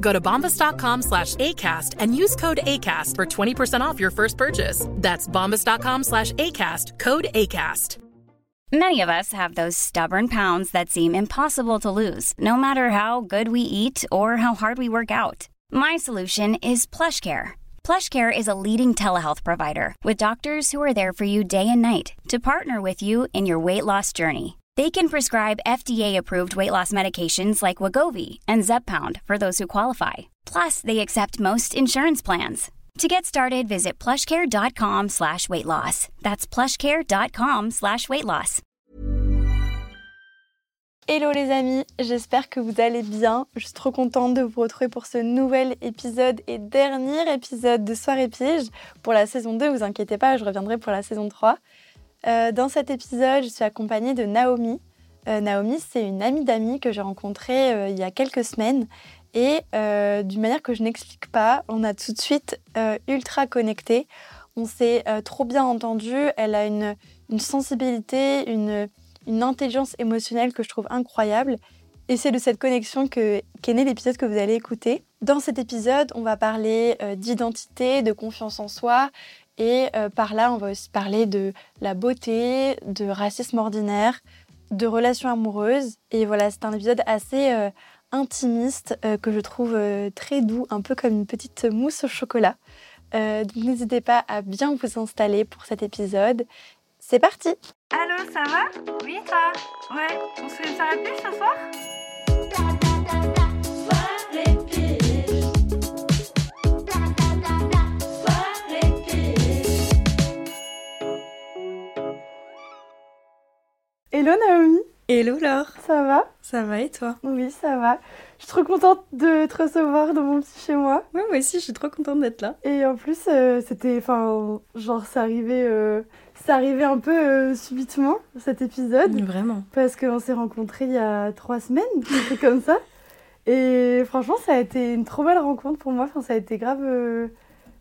Go to bombas.com slash ACAST and use code ACAST for 20% off your first purchase. That's bombas.com slash ACAST, code ACAST. Many of us have those stubborn pounds that seem impossible to lose, no matter how good we eat or how hard we work out. My solution is PlushCare. PlushCare is a leading telehealth provider with doctors who are there for you day and night to partner with you in your weight loss journey. They can prescribe FDA-approved weight loss medications like Wagovi and Zepbound for those who qualify. Plus, they accept most insurance plans. To get started, visit plushcare.com slash weight loss. That's plushcare.com slash weight loss. Hello les amis, j'espère que vous allez bien. Je suis trop contente de vous retrouver pour ce nouvel épisode et dernier épisode de Soirée Pige. Pour la saison 2, vous inquiétez pas, je reviendrai pour la saison 3. Euh, dans cet épisode, je suis accompagnée de Naomi. Euh, Naomi, c'est une amie d'amis que j'ai rencontrée euh, il y a quelques semaines. Et d'une manière que je n'explique pas, on a tout de suite ultra connecté. On s'est trop bien entendu. Elle a une, sensibilité, une, intelligence émotionnelle que je trouve incroyable. Et c'est de cette connexion qu'est né l'épisode que vous allez écouter. Dans cet épisode, on va parler d'identité, de confiance en soi, et euh, par là, on va aussi parler de la beauté, de racisme ordinaire, de relations amoureuses. Et voilà, c'est un épisode assez euh, intimiste euh, que je trouve très doux, un peu comme une petite mousse au chocolat. donc n'hésitez pas à bien vous installer pour cet épisode. C'est parti Allô, ça va? Oui, toi? Ouais, on se fait une soirée ce soir? Hello Naomi Hello Laure Ça va? Ça va et toi? Oui, ça va. Je suis trop contente de te recevoir dans mon petit chez moi. Ouais, moi aussi, je suis trop contente d'être là. Et en plus, euh, c'était. Enfin, genre, ça arrivait, euh, ça arrivait un peu euh, subitement, cet épisode. Vraiment. Parce qu'on s'est rencontrés il y a trois semaines, un comme ça. Et franchement, ça a été une trop belle rencontre pour moi. Enfin, ça a été grave.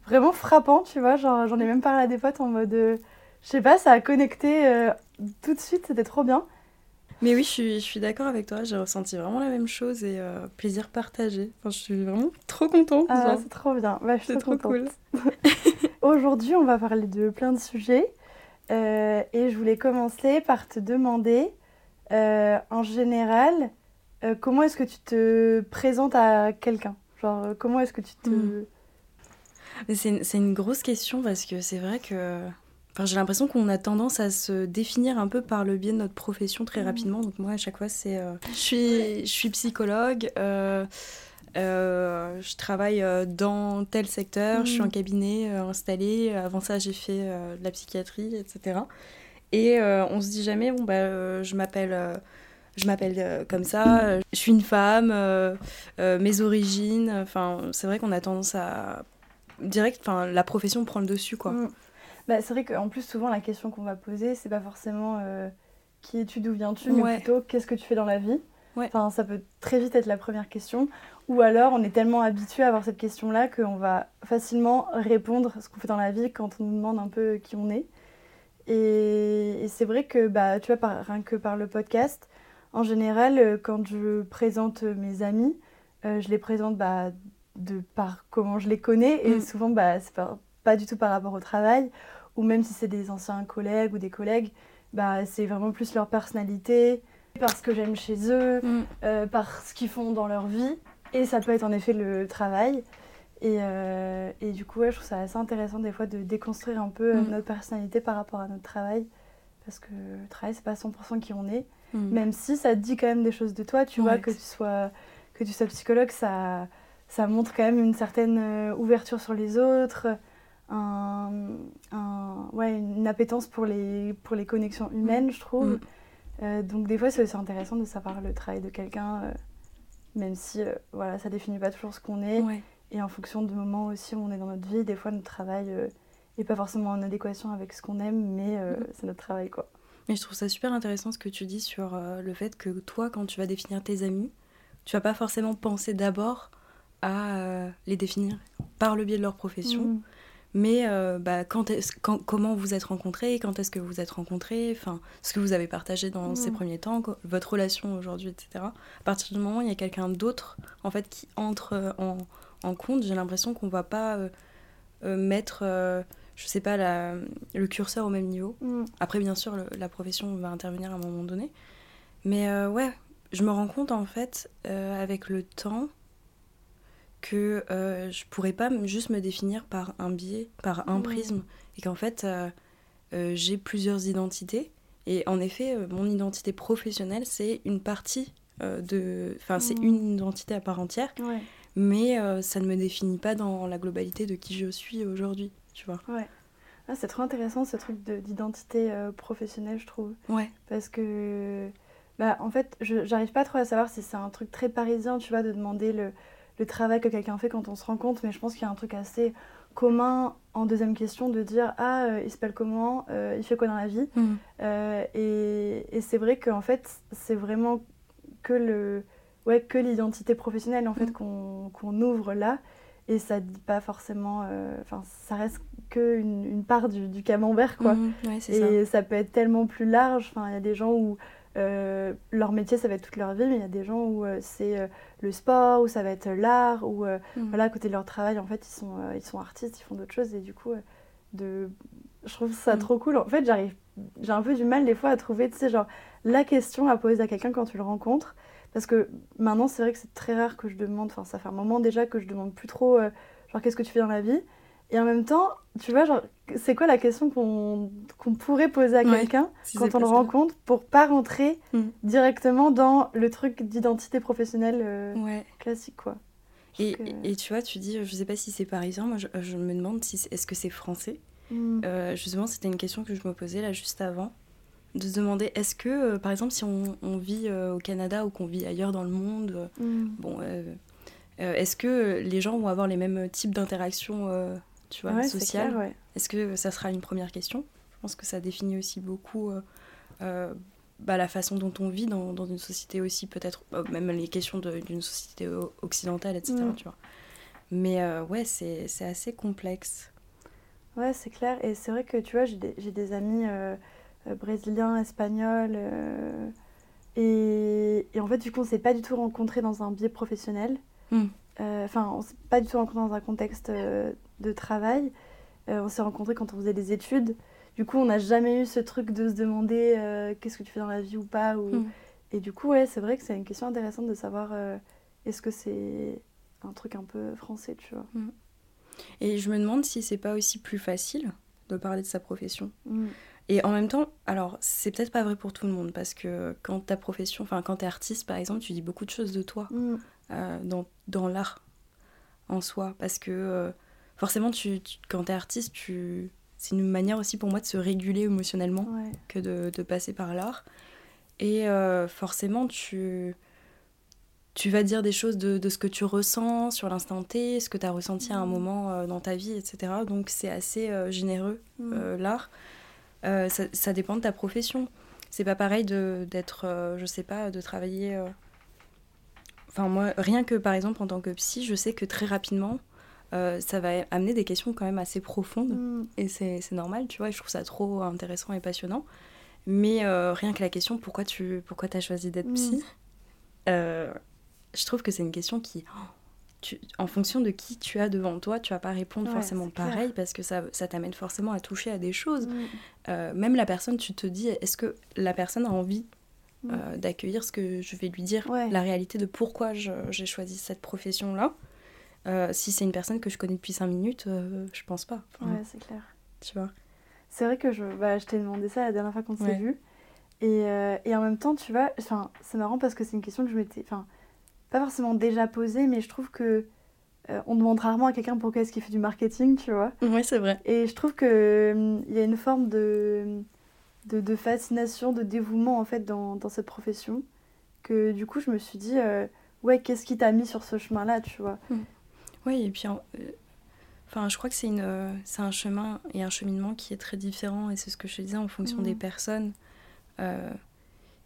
vraiment frappant, tu vois. Genre, j'en ai même parlé à des potes en mode. je sais pas, ça a connecté tout de suite, c'était trop bien. Mais oui, je suis, je suis d'accord avec toi, j'ai ressenti vraiment la même chose et euh, plaisir partagé. Enfin, je suis vraiment trop contente. Ah, c'est trop bien, bah, c'est trop, cool. Aujourd'hui, on va parler de plein de sujets euh, et je voulais commencer par te demander, euh, en général, comment est-ce que tu te présentes à quelqu'un? Genre, comment est-ce que tu te... Hmm. C'est une grosse question parce que c'est vrai que j'ai l'impression qu'on a tendance à se définir un peu par le biais de notre profession très mmh. rapidement. Donc moi, à chaque fois, c'est... Euh, je, suis, je suis psychologue, euh, euh, je travaille dans tel secteur, je suis en mmh. cabinet installé. Avant ça, j'ai fait de la psychiatrie, etc. Et on se dit jamais, bon, bah, je m'appelle... je m'appelle comme ça, je suis une femme, mes origines. Enfin, c'est vrai qu'on a tendance à direct, enfin, la profession prend le dessus, quoi. Mmh. Bah, c'est vrai qu'en plus, souvent, la question qu'on va poser, c'est pas forcément euh, qui es-tu, d'où viens-tu, mais plutôt qu'est-ce que tu fais dans la vie? Enfin, ça peut très vite être la première question. Ou alors, on est tellement habitué à avoir cette question-là qu'on va facilement répondre ce qu'on fait dans la vie quand on nous demande un peu qui on est. Et, c'est vrai que, bah, tu vois, par, rien que par le podcast, en général, euh, quand je présente mes amis, euh, je les présente bah, de par comment je les connais. Et mm. souvent, bah, c'est pas, pas du tout par rapport au travail ou même si c'est des anciens collègues ou des collègues, bah, c'est vraiment plus leur personnalité, par ce que j'aime chez eux, mm. euh, par ce qu'ils font dans leur vie. Et ça peut être en effet le travail. Et, euh, du coup, je trouve ça assez intéressant des fois de déconstruire un peu euh, mm. notre personnalité par rapport à notre travail. parce que le travail, c'est pas 100% qui on est. Mm. Même si ça te dit quand même des choses de toi, tu vois, que tu sois, que tu sois psychologue, ça, ça montre quand même une certaine ouverture sur les autres, un, un- ouais, une appétence pour les, pour les connexions humaines, je trouve. Mm. Euh, donc des fois, c'est aussi intéressant de savoir le travail de quelqu'un, euh, même si euh, voilà, ça définit pas toujours ce qu'on est. Ouais. Et en fonction du moment aussi où on est dans notre vie, des fois, notre travail n'est pas forcément en adéquation avec ce qu'on aime, mais euh, Mm. c'est notre travail, quoi. Mais je trouve ça super intéressant ce que tu dis sur euh, le fait que toi, quand tu vas définir tes amis, tu vas pas forcément penser d'abord à euh, les définir par le biais de leur profession, Mm. Mais euh, bah, quand comment vous êtes rencontrés, quand est-ce que vous êtes rencontrés, enfin, ce que vous avez partagé dans ces premiers temps, votre relation aujourd'hui, etc. À partir du moment où il y a quelqu'un d'autre en fait, qui entre euh, en, en compte, j'ai l'impression qu'on va pas euh, euh, mettre, je sais pas, la- le curseur au même niveau. Mm. Après, bien sûr, le- la profession va intervenir à un moment donné. Mais ouais, je me rends compte en fait, avec le temps, que euh, je pourrais pas juste me définir par un biais, par un Mm. prisme. Et qu'en fait, euh, euh, j'ai plusieurs identités. Et en effet, euh, mon identité professionnelle, c'est une partie de. Enfin, c'est Mm. une identité à part entière. Ouais. Mais ça ne me définit pas dans la globalité de qui je suis aujourd'hui. Tu vois Ouais. Ah, c'est trop intéressant ce truc de- d'identité professionnelle, je trouve. Ouais. Parce que, bah, en fait, j'arrive pas trop à savoir si c'est un truc très parisien, tu vois, de demander le, le travail que quelqu'un fait quand on se rencontre, mais je pense qu'il y a un truc assez commun en deuxième question de dire Ah, euh, il s'appelle comment Euh, Il fait quoi dans la vie Mm. Euh, Et, et c'est vrai qu'en fait, c'est vraiment que le. Ouais, que l'identité professionnelle en fait Mm. qu'on ouvre là et ça dit pas forcément euh, enfin ça reste que une, une part du, du camembert quoi. Ouais, ça. et ça. peut être tellement plus large. Enfin, il y a des gens où euh, leur métier, ça va être toute leur vie, mais il y a des gens où euh, c'est euh, le sport, où ça va être l'art, où Mhm. voilà, à côté de leur travail, en fait, ils sont, ils sont artistes, ils font d'autres choses. Et du coup, de... je trouve ça Mhm. trop cool. En fait, j'arrive, j'ai un peu du mal des fois à trouver, tu sais, genre, la question à poser à quelqu'un quand tu le rencontres. Parce que maintenant, c'est vrai que c'est très rare que je demande, enfin, ça fait un moment déjà que je demande plus trop, genre, qu'est-ce que tu fais dans la vie Et en même temps, tu vois, genre, c'est quoi la question qu'on qu'on pourrait poser à Ouais, quelqu'un si quand on le rencontre pour pas rentrer Mm. directement dans le truc d'identité professionnelle euh, Ouais. classique, quoi. Et, que- et tu vois, tu dis, je sais pas si c'est parisien, moi je, je me demande si est-ce que c'est français. Mm. Euh, justement, c'était une question que je me posais là juste avant, de se demander est-ce que, euh, par exemple, si on, on vit au Canada ou qu'on vit ailleurs dans le monde, Mm. bon, est-ce que les gens vont avoir les mêmes types d'interactions, tu vois, Ouais, ouais. Est-ce que ça sera une première question? Je pense que ça définit aussi beaucoup euh, euh, bah, la façon dont on vit dans, dans une société aussi, peut-être, euh, même les questions d'une société occidentale, etc. Mm. Tu vois. Mais euh, ouais, c'est assez complexe. Ouais, c'est clair. Et c'est vrai que, tu vois, j'ai des, des amis euh, brésiliens, espagnols. et, et en fait, du coup, on s'est pas du tout rencontrés dans un biais professionnel. Mm. Euh, Enfin, on s'est pas du tout rencontrés dans un contexte euh, de travail. Euh, on s'est rencontrés quand on faisait des études. Du coup, on n'a jamais eu ce truc de se demander qu'est-ce que tu fais dans la vie ou pas. Ou... Mm. Et du coup, ouais, c'est vrai que c'est une question intéressante de savoir est-ce que c'est un truc un peu français, tu vois. Et je me demande si c'est pas aussi plus facile de parler de sa profession. Mm. Et en même temps, alors c'est peut-être pas vrai pour tout le monde parce que quand ta profession, enfin quand t'es artiste par exemple, tu dis beaucoup de choses de toi Mm. euh, dans, dans l'art en soi. Parce que euh, forcément, tu, tu- quand t'es artiste, tu... c'est une manière aussi pour moi de se réguler émotionnellement Ouais. que de, de passer par l'art. Et euh, forcément, tu, tu vas dire des choses de, de ce que tu ressens sur l'instant T, ce que tu as ressenti à un Mhm. moment dans ta vie, etc. Donc c'est assez généreux, Mm. l'art. Euh, ça, ça dépend de ta profession. C'est pas pareil d'être, euh, je sais pas, de travailler. euh, Enfin, moi, rien que par exemple en tant que psy, je sais que très rapidement, euh, ça va amener des questions quand même assez profondes. Mm. Et c'est normal, tu vois, et je trouve ça trop intéressant et passionnant. Mais euh, rien que la question pourquoi tu pourquoi as choisi d'être Mm. psy, euh, je trouve que c'est une question qui, oh, tu- en fonction de qui tu as devant toi, tu vas pas répondre Ouais, forcément clair. pareil parce que ça, ça t'amène forcément à toucher à des choses. Mm. Euh, même la personne, tu te dis, est-ce que la personne a envie Mm. euh, d'accueillir ce que je vais lui dire, Ouais. la réalité de pourquoi j'ai choisi cette profession-là? Euh, Si c'est une personne que je connais depuis 5 minutes, je pense pas. Enfin, Ouais, c'est clair. tu vois. c'est vrai que je, bah, je t'ai demandé ça la dernière fois qu'on s'est Ouais. vu. Et, et en même temps, tu vois, c'est marrant parce que c'est une question que je m'étais, enfin, pas forcément déjà posée, mais je trouve que euh, on demande rarement à quelqu'un pourquoi est-ce qu'il fait du marketing, tu vois. Oui, c'est vrai. Et je trouve que hum, il y a une forme de, de, de fascination, de dévouement en fait dans, dans cette profession. Que du coup, je me suis dit, euh, ouais, qu'est-ce qui t'a mis sur ce chemin-là, tu vois. Oui, et puis, euh, enfin, je crois que c'est une, euh, c'est un chemin et un cheminement qui est très différent, et c'est ce que je te disais en fonction des personnes. Euh,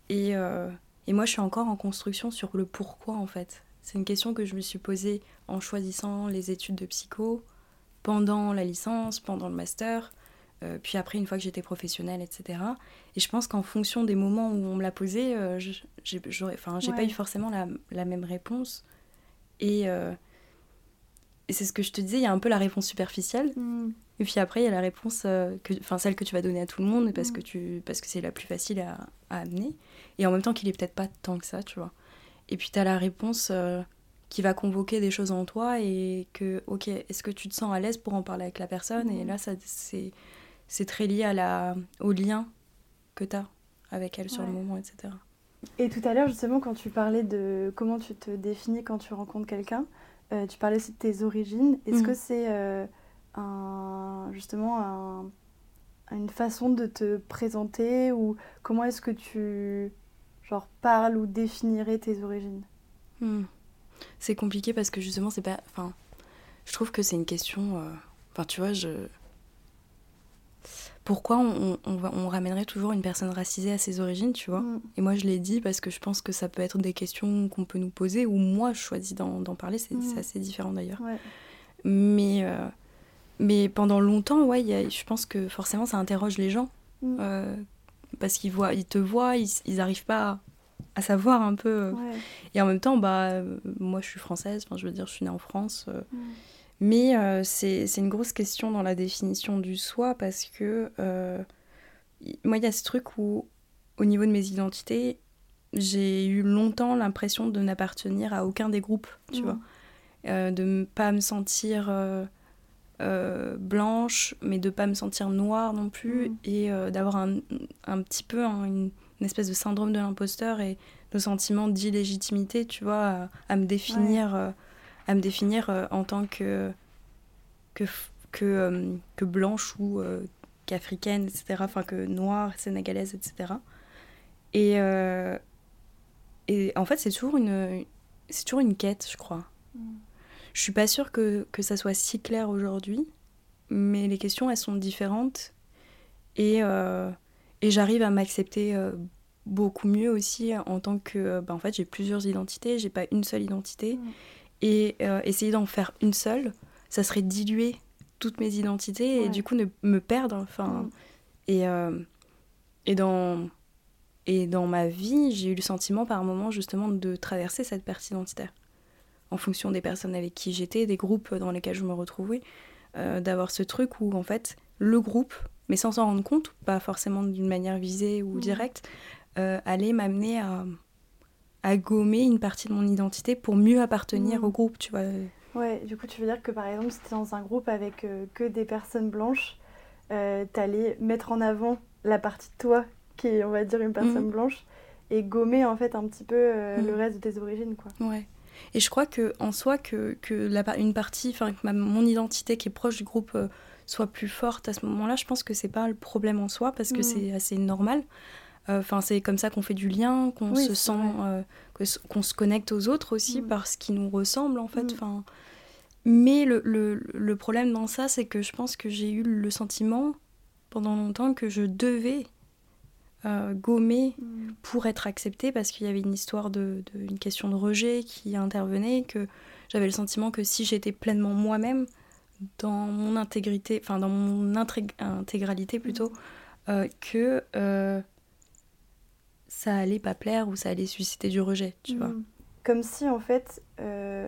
et, euh, et moi, je suis encore en construction sur le pourquoi, en fait. C'est une question que je me suis posée en choisissant les études de psycho, pendant la licence, pendant le master, euh, puis après, une fois que j'étais professionnelle, etc. Et je pense qu'en fonction des moments où on me l'a posé, euh, je- j'ai pas eu forcément la, la même réponse. Et, euh, et c'est ce que je te disais, il y a un peu la réponse superficielle, et puis après, il y a la réponse, euh, enfin celle que tu vas donner à tout le monde parce Mm. que tu, parce que c'est la plus facile à, à amener, et en même temps qu'il est peut-être pas tant que ça, tu vois. Et puis tu as la réponse euh, qui va convoquer des choses en toi et que, ok, est-ce que tu te sens à l'aise pour en parler avec la personne? Et là, ça, c'est, c'est très lié à la, au lien que tu as avec elle sur le moment, etc. Et tout à l'heure, justement, quand tu parlais de comment tu te définis quand tu rencontres quelqu'un, euh, tu parlais aussi de tes origines. Est-ce Mhm. que c'est euh, un, justement un- une façon de te présenter ou comment est-ce que tu genre, parles ou définirais tes origines Hmm. C'est compliqué parce que justement, c'est pas. Enfin, je trouve que c'est une question. euh, Enfin, tu vois, je. Pourquoi on, on, on ramènerait toujours une personne racisée à ses origines, tu vois? Mm. Et moi, je l'ai dit parce que je pense que ça peut être des questions qu'on peut nous poser, ou moi, je choisis d'en parler, c'est Mm. c'est assez différent d'ailleurs. Ouais. Mais, euh, mais pendant longtemps, ouais, il y a- je pense que forcément, ça interroge les gens. Mm. euh, parce qu'ils voient, ils te voient, ils, ils arrivent pas à, à savoir un peu. Ouais. et en même temps, bah, moi je suis française, je veux dire, je suis née en France. euh, Mm. mais euh, c'est une grosse question dans la définition du soi parce que euh, moi, il y a ce truc où, au niveau de mes identités, j'ai eu longtemps l'impression de n'appartenir à aucun des groupes, tu Mm. vois. Euh, de ne pas me sentir euh, blanche, mais de pas me sentir noire non plus, Mm. et euh, d'avoir un, un petit peu un- une, une espèce de syndrome de l'imposteur et de sentiment d'illégitimité, tu vois, à, à me définir, euh, à me définir euh, en tant que que que, que blanche ou qu'africaine, etc. Enfin que noire, sénégalaise, etc. Et et en fait, c'est toujours une c'est toujours une quête, je crois. Mm. Je suis pas sûre que, que ça soit si clair aujourd'hui, mais les questions, elles sont différentes. Et, euh, et j'arrive à m'accepter euh, beaucoup mieux aussi en tant que... euh, bah, en fait, j'ai plusieurs identités, j'ai pas une seule identité. Et euh, essayer d'en faire une seule, ça serait diluer toutes mes identités Ouais. et du coup ne me perdre. Enfin, et, et, dans, et dans ma vie, j'ai eu le sentiment par moment justement de traverser cette perte identitaire. En fonction des personnes avec qui j'étais, des groupes dans lesquels je me retrouvais, euh, d'avoir ce truc où en fait le groupe, mais sans s'en rendre compte, pas forcément d'une manière visée ou Mhm. directe, euh, allait m'amener à, à gommer une partie de mon identité pour mieux appartenir Mhm. au groupe, tu vois. Ouais, du coup, tu veux dire que par exemple, si tu es dans un groupe avec euh, que des personnes blanches, t'allais mettre en avant la partie de toi qui est, on va dire, une personne Mhm. blanche et gommer en fait un petit peu le reste de tes origines, quoi. Ouais. Et je crois que en soi que, que la, une partie, enfin que ma- mon identité qui est proche du groupe euh, soit plus forte à ce moment-là, je pense que c'est pas le problème en soi parce que Mm. c'est assez normal. Euh, Enfin, c'est comme ça qu'on fait du lien, qu'on Oui, se sent, euh, qu'on se connecte aux autres aussi Mm. parce qu'ils nous ressemblent en fait. Mm. Enfin, mais le, le, le problème dans ça, c'est que je pense que j'ai eu le sentiment pendant longtemps que je devais euh, gommer pour être acceptée parce qu'il y avait une histoire de, de- une question de rejet qui intervenait que j'avais le sentiment que si j'étais pleinement moi-même dans mon intégrité enfin dans mon intégralité plutôt euh, que euh, ça allait pas plaire ou ça allait susciter du rejet tu vois. Mm. Comme si en fait euh,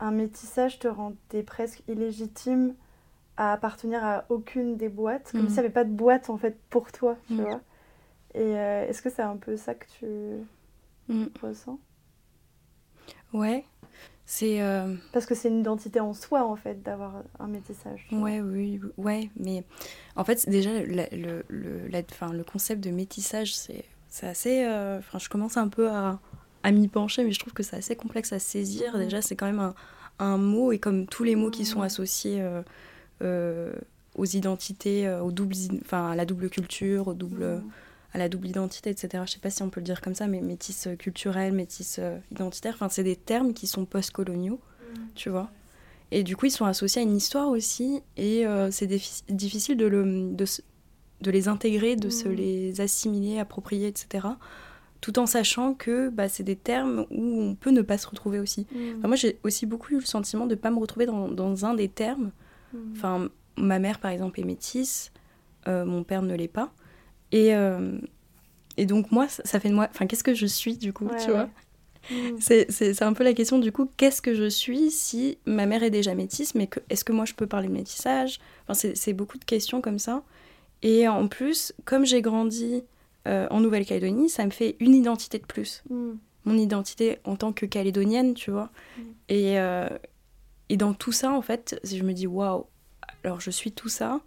un métissage te rendait presque illégitime à appartenir à aucune des boîtes, comme s'il n'y avait pas de boîte en fait pour toi, tu vois. Et euh, est-ce que c'est un peu ça que tu Mm. ressens? Ouais. C'est. euh, Parce que c'est une identité en soi, en fait, d'avoir un métissage. Ouais, oui, oui, ouais, mais en fait, déjà, le, le, le, la- enfin, le concept de métissage, c'est assez. euh, Enfin, je commence un peu à, à m'y pencher, mais je trouve que c'est assez complexe à saisir. Déjà, c'est quand même un, un mot, et comme tous les mots qui sont associés euh, euh, aux identités, aux doubles, enfin, à la double culture, au double, à la double identité, etc. Je sais pas si on peut le dire comme ça, mais métis euh, culturel, métis euh, identitaire, enfin, c'est des termes qui sont post-coloniaux, tu vois. Et du coup, ils sont associés à une histoire aussi, et euh, c'est difficile de, le, de, les intégrer, de se Mhm. les assimiler, approprier, etc. Tout en sachant que bah, c'est des termes où on peut ne pas se retrouver aussi. Mm. Enfin, moi, j'ai aussi beaucoup eu le sentiment de ne pas me retrouver dans, dans un des termes. Mm. Enfin, ma mère, par exemple, est métisse, euh, mon père ne l'est pas. Et, euh, et donc, moi, ça, fait de moi. Enfin, qu'est-ce que je suis, du coup, Ouais, tu vois Mm. c'est, c'est, c'est un peu la question du coup, qu'est-ce que je suis si ma mère est déjà métisse, mais est-ce que moi je peux parler de métissage? Enfin, c'est, c'est beaucoup de questions comme ça. Et en plus, comme j'ai grandi euh, en Nouvelle-Calédonie, ça me fait une identité de plus. Mm. Mon identité en tant que calédonienne, tu vois. Et, euh, et dans tout ça, en fait, je me dis, waouh, alors je suis tout ça.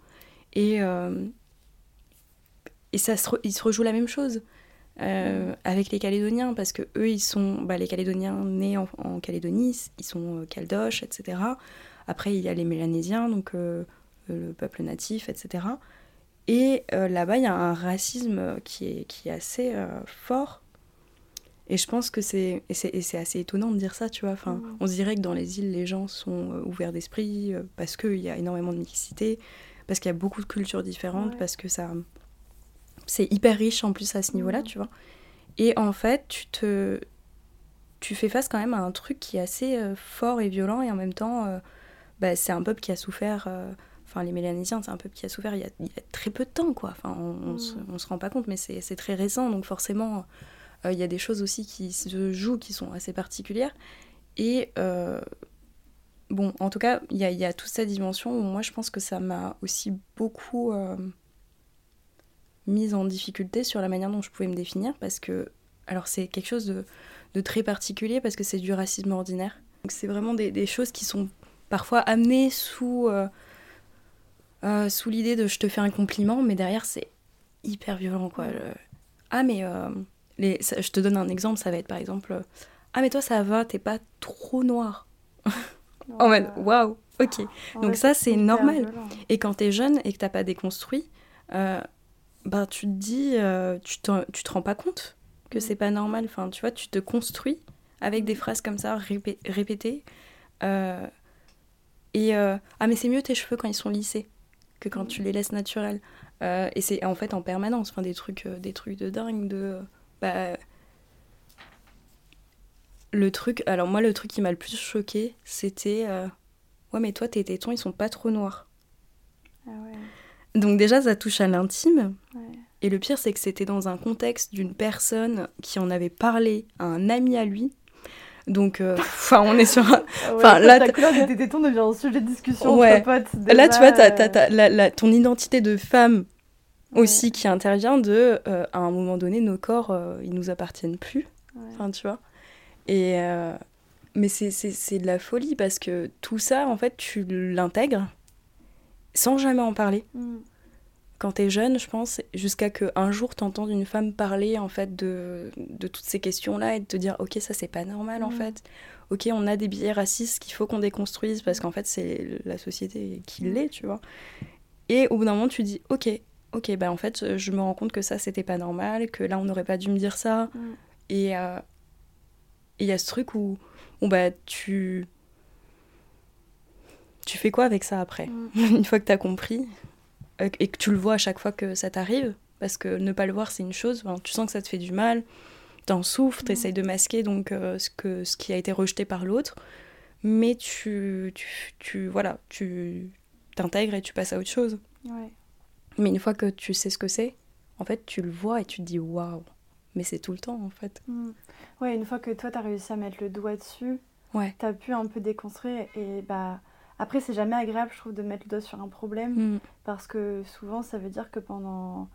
Et, euh, et ça se, re- il se rejoue la même chose euh, avec les Calédoniens, parce que eux, ils sont, bah, les Calédoniens nés en, en Calédonie, ils sont euh, caldoches, etc. Après, il y a les Mélanésiens, donc euh, le peuple natif, etc. Et euh, là-bas, il y a un racisme qui est, qui est assez fort. Et je pense que c'est assez étonnant de dire ça, tu vois. Enfin, Mhm. on se dirait que dans les îles, les gens sont ouverts d'esprit parce qu'il y a énormément de mixité, parce qu'il y a beaucoup de cultures différentes, Ouais. parce que ça c'est hyper riche en plus à ce niveau-là, tu vois. Et en fait, tu te tu fais face quand même à un truc qui est assez euh, fort et violent et en même temps euh, bah, c'est un peuple qui a souffert euh, enfin les Mélanésiens c'est un peuple qui a souffert il y a, il y a très peu de temps quoi. Enfin on, on se, on se rend pas compte mais c'est c'est très récent donc forcément il y a des choses aussi qui se jouent qui sont assez particulières. Et bon en tout cas il y y a toute cette dimension où moi je pense que ça m'a aussi beaucoup euh, mise en difficulté sur la manière dont je pouvais me définir parce que alors c'est quelque chose de, de très particulier parce que c'est du racisme ordinaire. Donc c'est vraiment des, des choses qui sont parfois amenées sous euh, euh, sous l'idée de je te fais un compliment mais derrière c'est hyper violent quoi. Le- ah mais euh, les, ça- je te donne un exemple ça va être par exemple euh, ah mais toi ça va t'es pas trop noir en mode waouh ok. En donc vrai, ça, c'est normal. violent. et quand t'es jeune et que t'as pas déconstruit, bah, tu te dis, euh, tu, te, tu te rends pas compte que c'est pas normal. Enfin, tu vois, tu te construis avec des phrases comme ça répé- répétées. euh, et euh, ah, mais c'est mieux tes cheveux quand ils sont lissés que quand tu les laisses naturels. Et c'est en fait en permanence, enfin, des trucs, des trucs de dingue. De, bah, le truc, alors moi, le truc qui m'a le plus choqué, c'était euh, ouais, mais toi, tes tétons, ils sont pas trop noirs. Ah ouais, Donc déjà, ça touche à l'intime. ouais. Et le pire, c'est que c'était dans un contexte d'une personne qui en avait parlé à un ami à lui. Donc, euh, enfin, on est sur un... Ah ouais, Enfin, là, t'as- couleur de tes tétons devient un sujet de discussion Ouais. entre potes. Là, tu vois, t'as, t'as- euh, t'as la- la- ton identité de femme Ouais. aussi qui intervient de, euh, à un moment donné, nos corps, euh, ils nous appartiennent plus. Enfin, tu vois. Et... Mais c'est, c'est, c'est de la folie parce que tout ça, en fait, tu l'intègres sans jamais en parler. Mm. quand t'es jeune, je pense, jusqu'à que un jour t'entendes une femme parler en fait de, de toutes ces questions-là et de te dire ok ça c'est pas normal en Mhm. fait, ok on a des billets racistes qu'il faut qu'on déconstruise parce qu'en fait c'est la société qui l'est, tu vois. Et au bout d'un moment tu dis ok ok bah en fait je me rends compte que ça c'était pas normal, que là on n'aurait pas dû me dire ça Mm. et euh, et il y a ce truc où où bah tu tu fais quoi avec ça après Mm. une fois que t'as compris euh, et que tu le vois à chaque fois que ça t'arrive, parce que ne pas le voir c'est une chose, enfin, tu sens que ça te fait du mal, t'en souffres, t'essayes de masquer donc euh, ce, que, ce qui a été rejeté par l'autre, mais tu, tu, tu voilà, tu t'intègres et tu passes à autre chose. Ouais. Mais une fois que tu sais ce que c'est, en fait tu le vois et tu te dis waouh, mais c'est tout le temps en fait. Mm. Ouais, une fois que toi, t'as réussi à mettre le doigt dessus, Ouais. t'as pu un peu déconstruire. Et bah, après, c'est jamais agréable, je trouve, de mettre le doigt sur un problème. Mm. Parce que souvent, ça veut dire que pendant.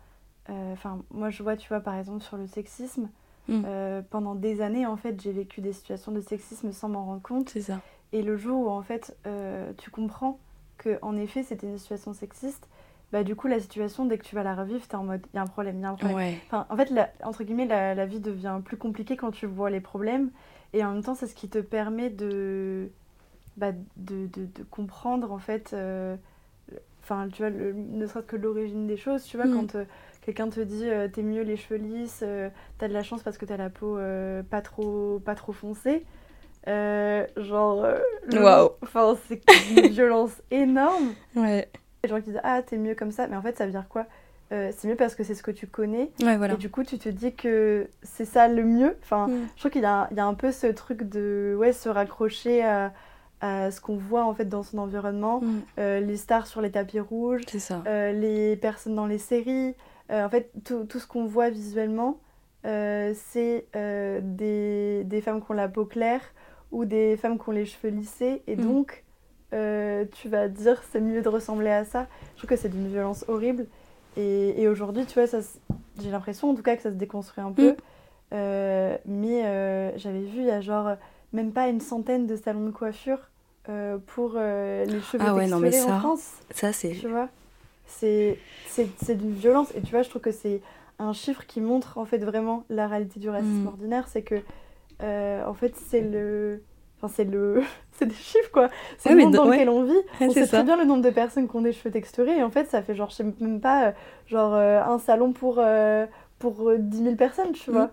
euh, Enfin, moi, je vois, tu vois, par exemple, sur le sexisme, Mm. Euh, pendant des années, en fait, j'ai vécu des situations de sexisme sans m'en rendre compte. C'est ça. Et le jour où, en fait, euh, tu comprends que en effet, c'était une situation sexiste, bah, du coup, la situation, dès que tu vas la revivre, t'es en mode, il y a un problème, il y a un problème. Ouais. Enfin, en fait, la- entre guillemets, la, la vie devient plus compliquée quand tu vois les problèmes. Et en même temps, c'est ce qui te permet de, bah, de, de, de comprendre, en fait, euh, enfin, tu vois, le- ne serait-ce que l'origine des choses. Tu vois, Mm. quand euh, quelqu'un te dit euh, t'es mieux les cheveux lisses, euh, t'as de la chance parce que t'as la peau pas, trop, pas trop foncée. genre, Waouh. enfin, c'est une violence énorme. Ouais. Les gens qui disent ah t'es mieux comme ça, mais en fait ça veut dire quoi? C'est mieux parce que c'est ce que tu connais. Ouais, voilà. Et du coup, tu te dis que c'est ça le mieux. Enfin, Mm. je trouve qu'il y, a un- il y a un peu ce truc de ouais, se raccrocher à, à ce qu'on voit en fait dans son environnement. Mm. Euh, les stars sur les tapis rouges, euh, les personnes dans les séries. Euh, en fait, tout, tout ce qu'on voit visuellement, c'est des, des femmes qui ont la peau claire ou des femmes qui ont les cheveux lissés. Et Mm. donc, tu vas dire c'est mieux de ressembler à ça. Je trouve que c'est d'une violence horrible. Et, et aujourd'hui, tu vois, ça, j'ai l'impression en tout cas que ça se déconstruit un peu. Mm. Mais j'avais vu, il y a genre même pas une centaine de salons de coiffure euh, pour euh, les cheveux Ah ouais, non, mais texturés en ça, France. Ça, c'est. Tu vois C'est d'une violence. Et tu vois, je trouve que c'est un chiffre qui montre en fait vraiment la réalité du racisme Mm. ordinaire. C'est que, euh, en fait, c'est le. Enfin, c'est le. c'est des chiffres quoi. C'est Ouais, le monde de- dans ouais. lequel on vit. On sait ça. très bien le nombre de personnes qui ont des cheveux texturés. Et en fait, ça fait genre, je sais même pas, genre un salon pour, pour euh, 10 000 personnes, tu vois. Mm.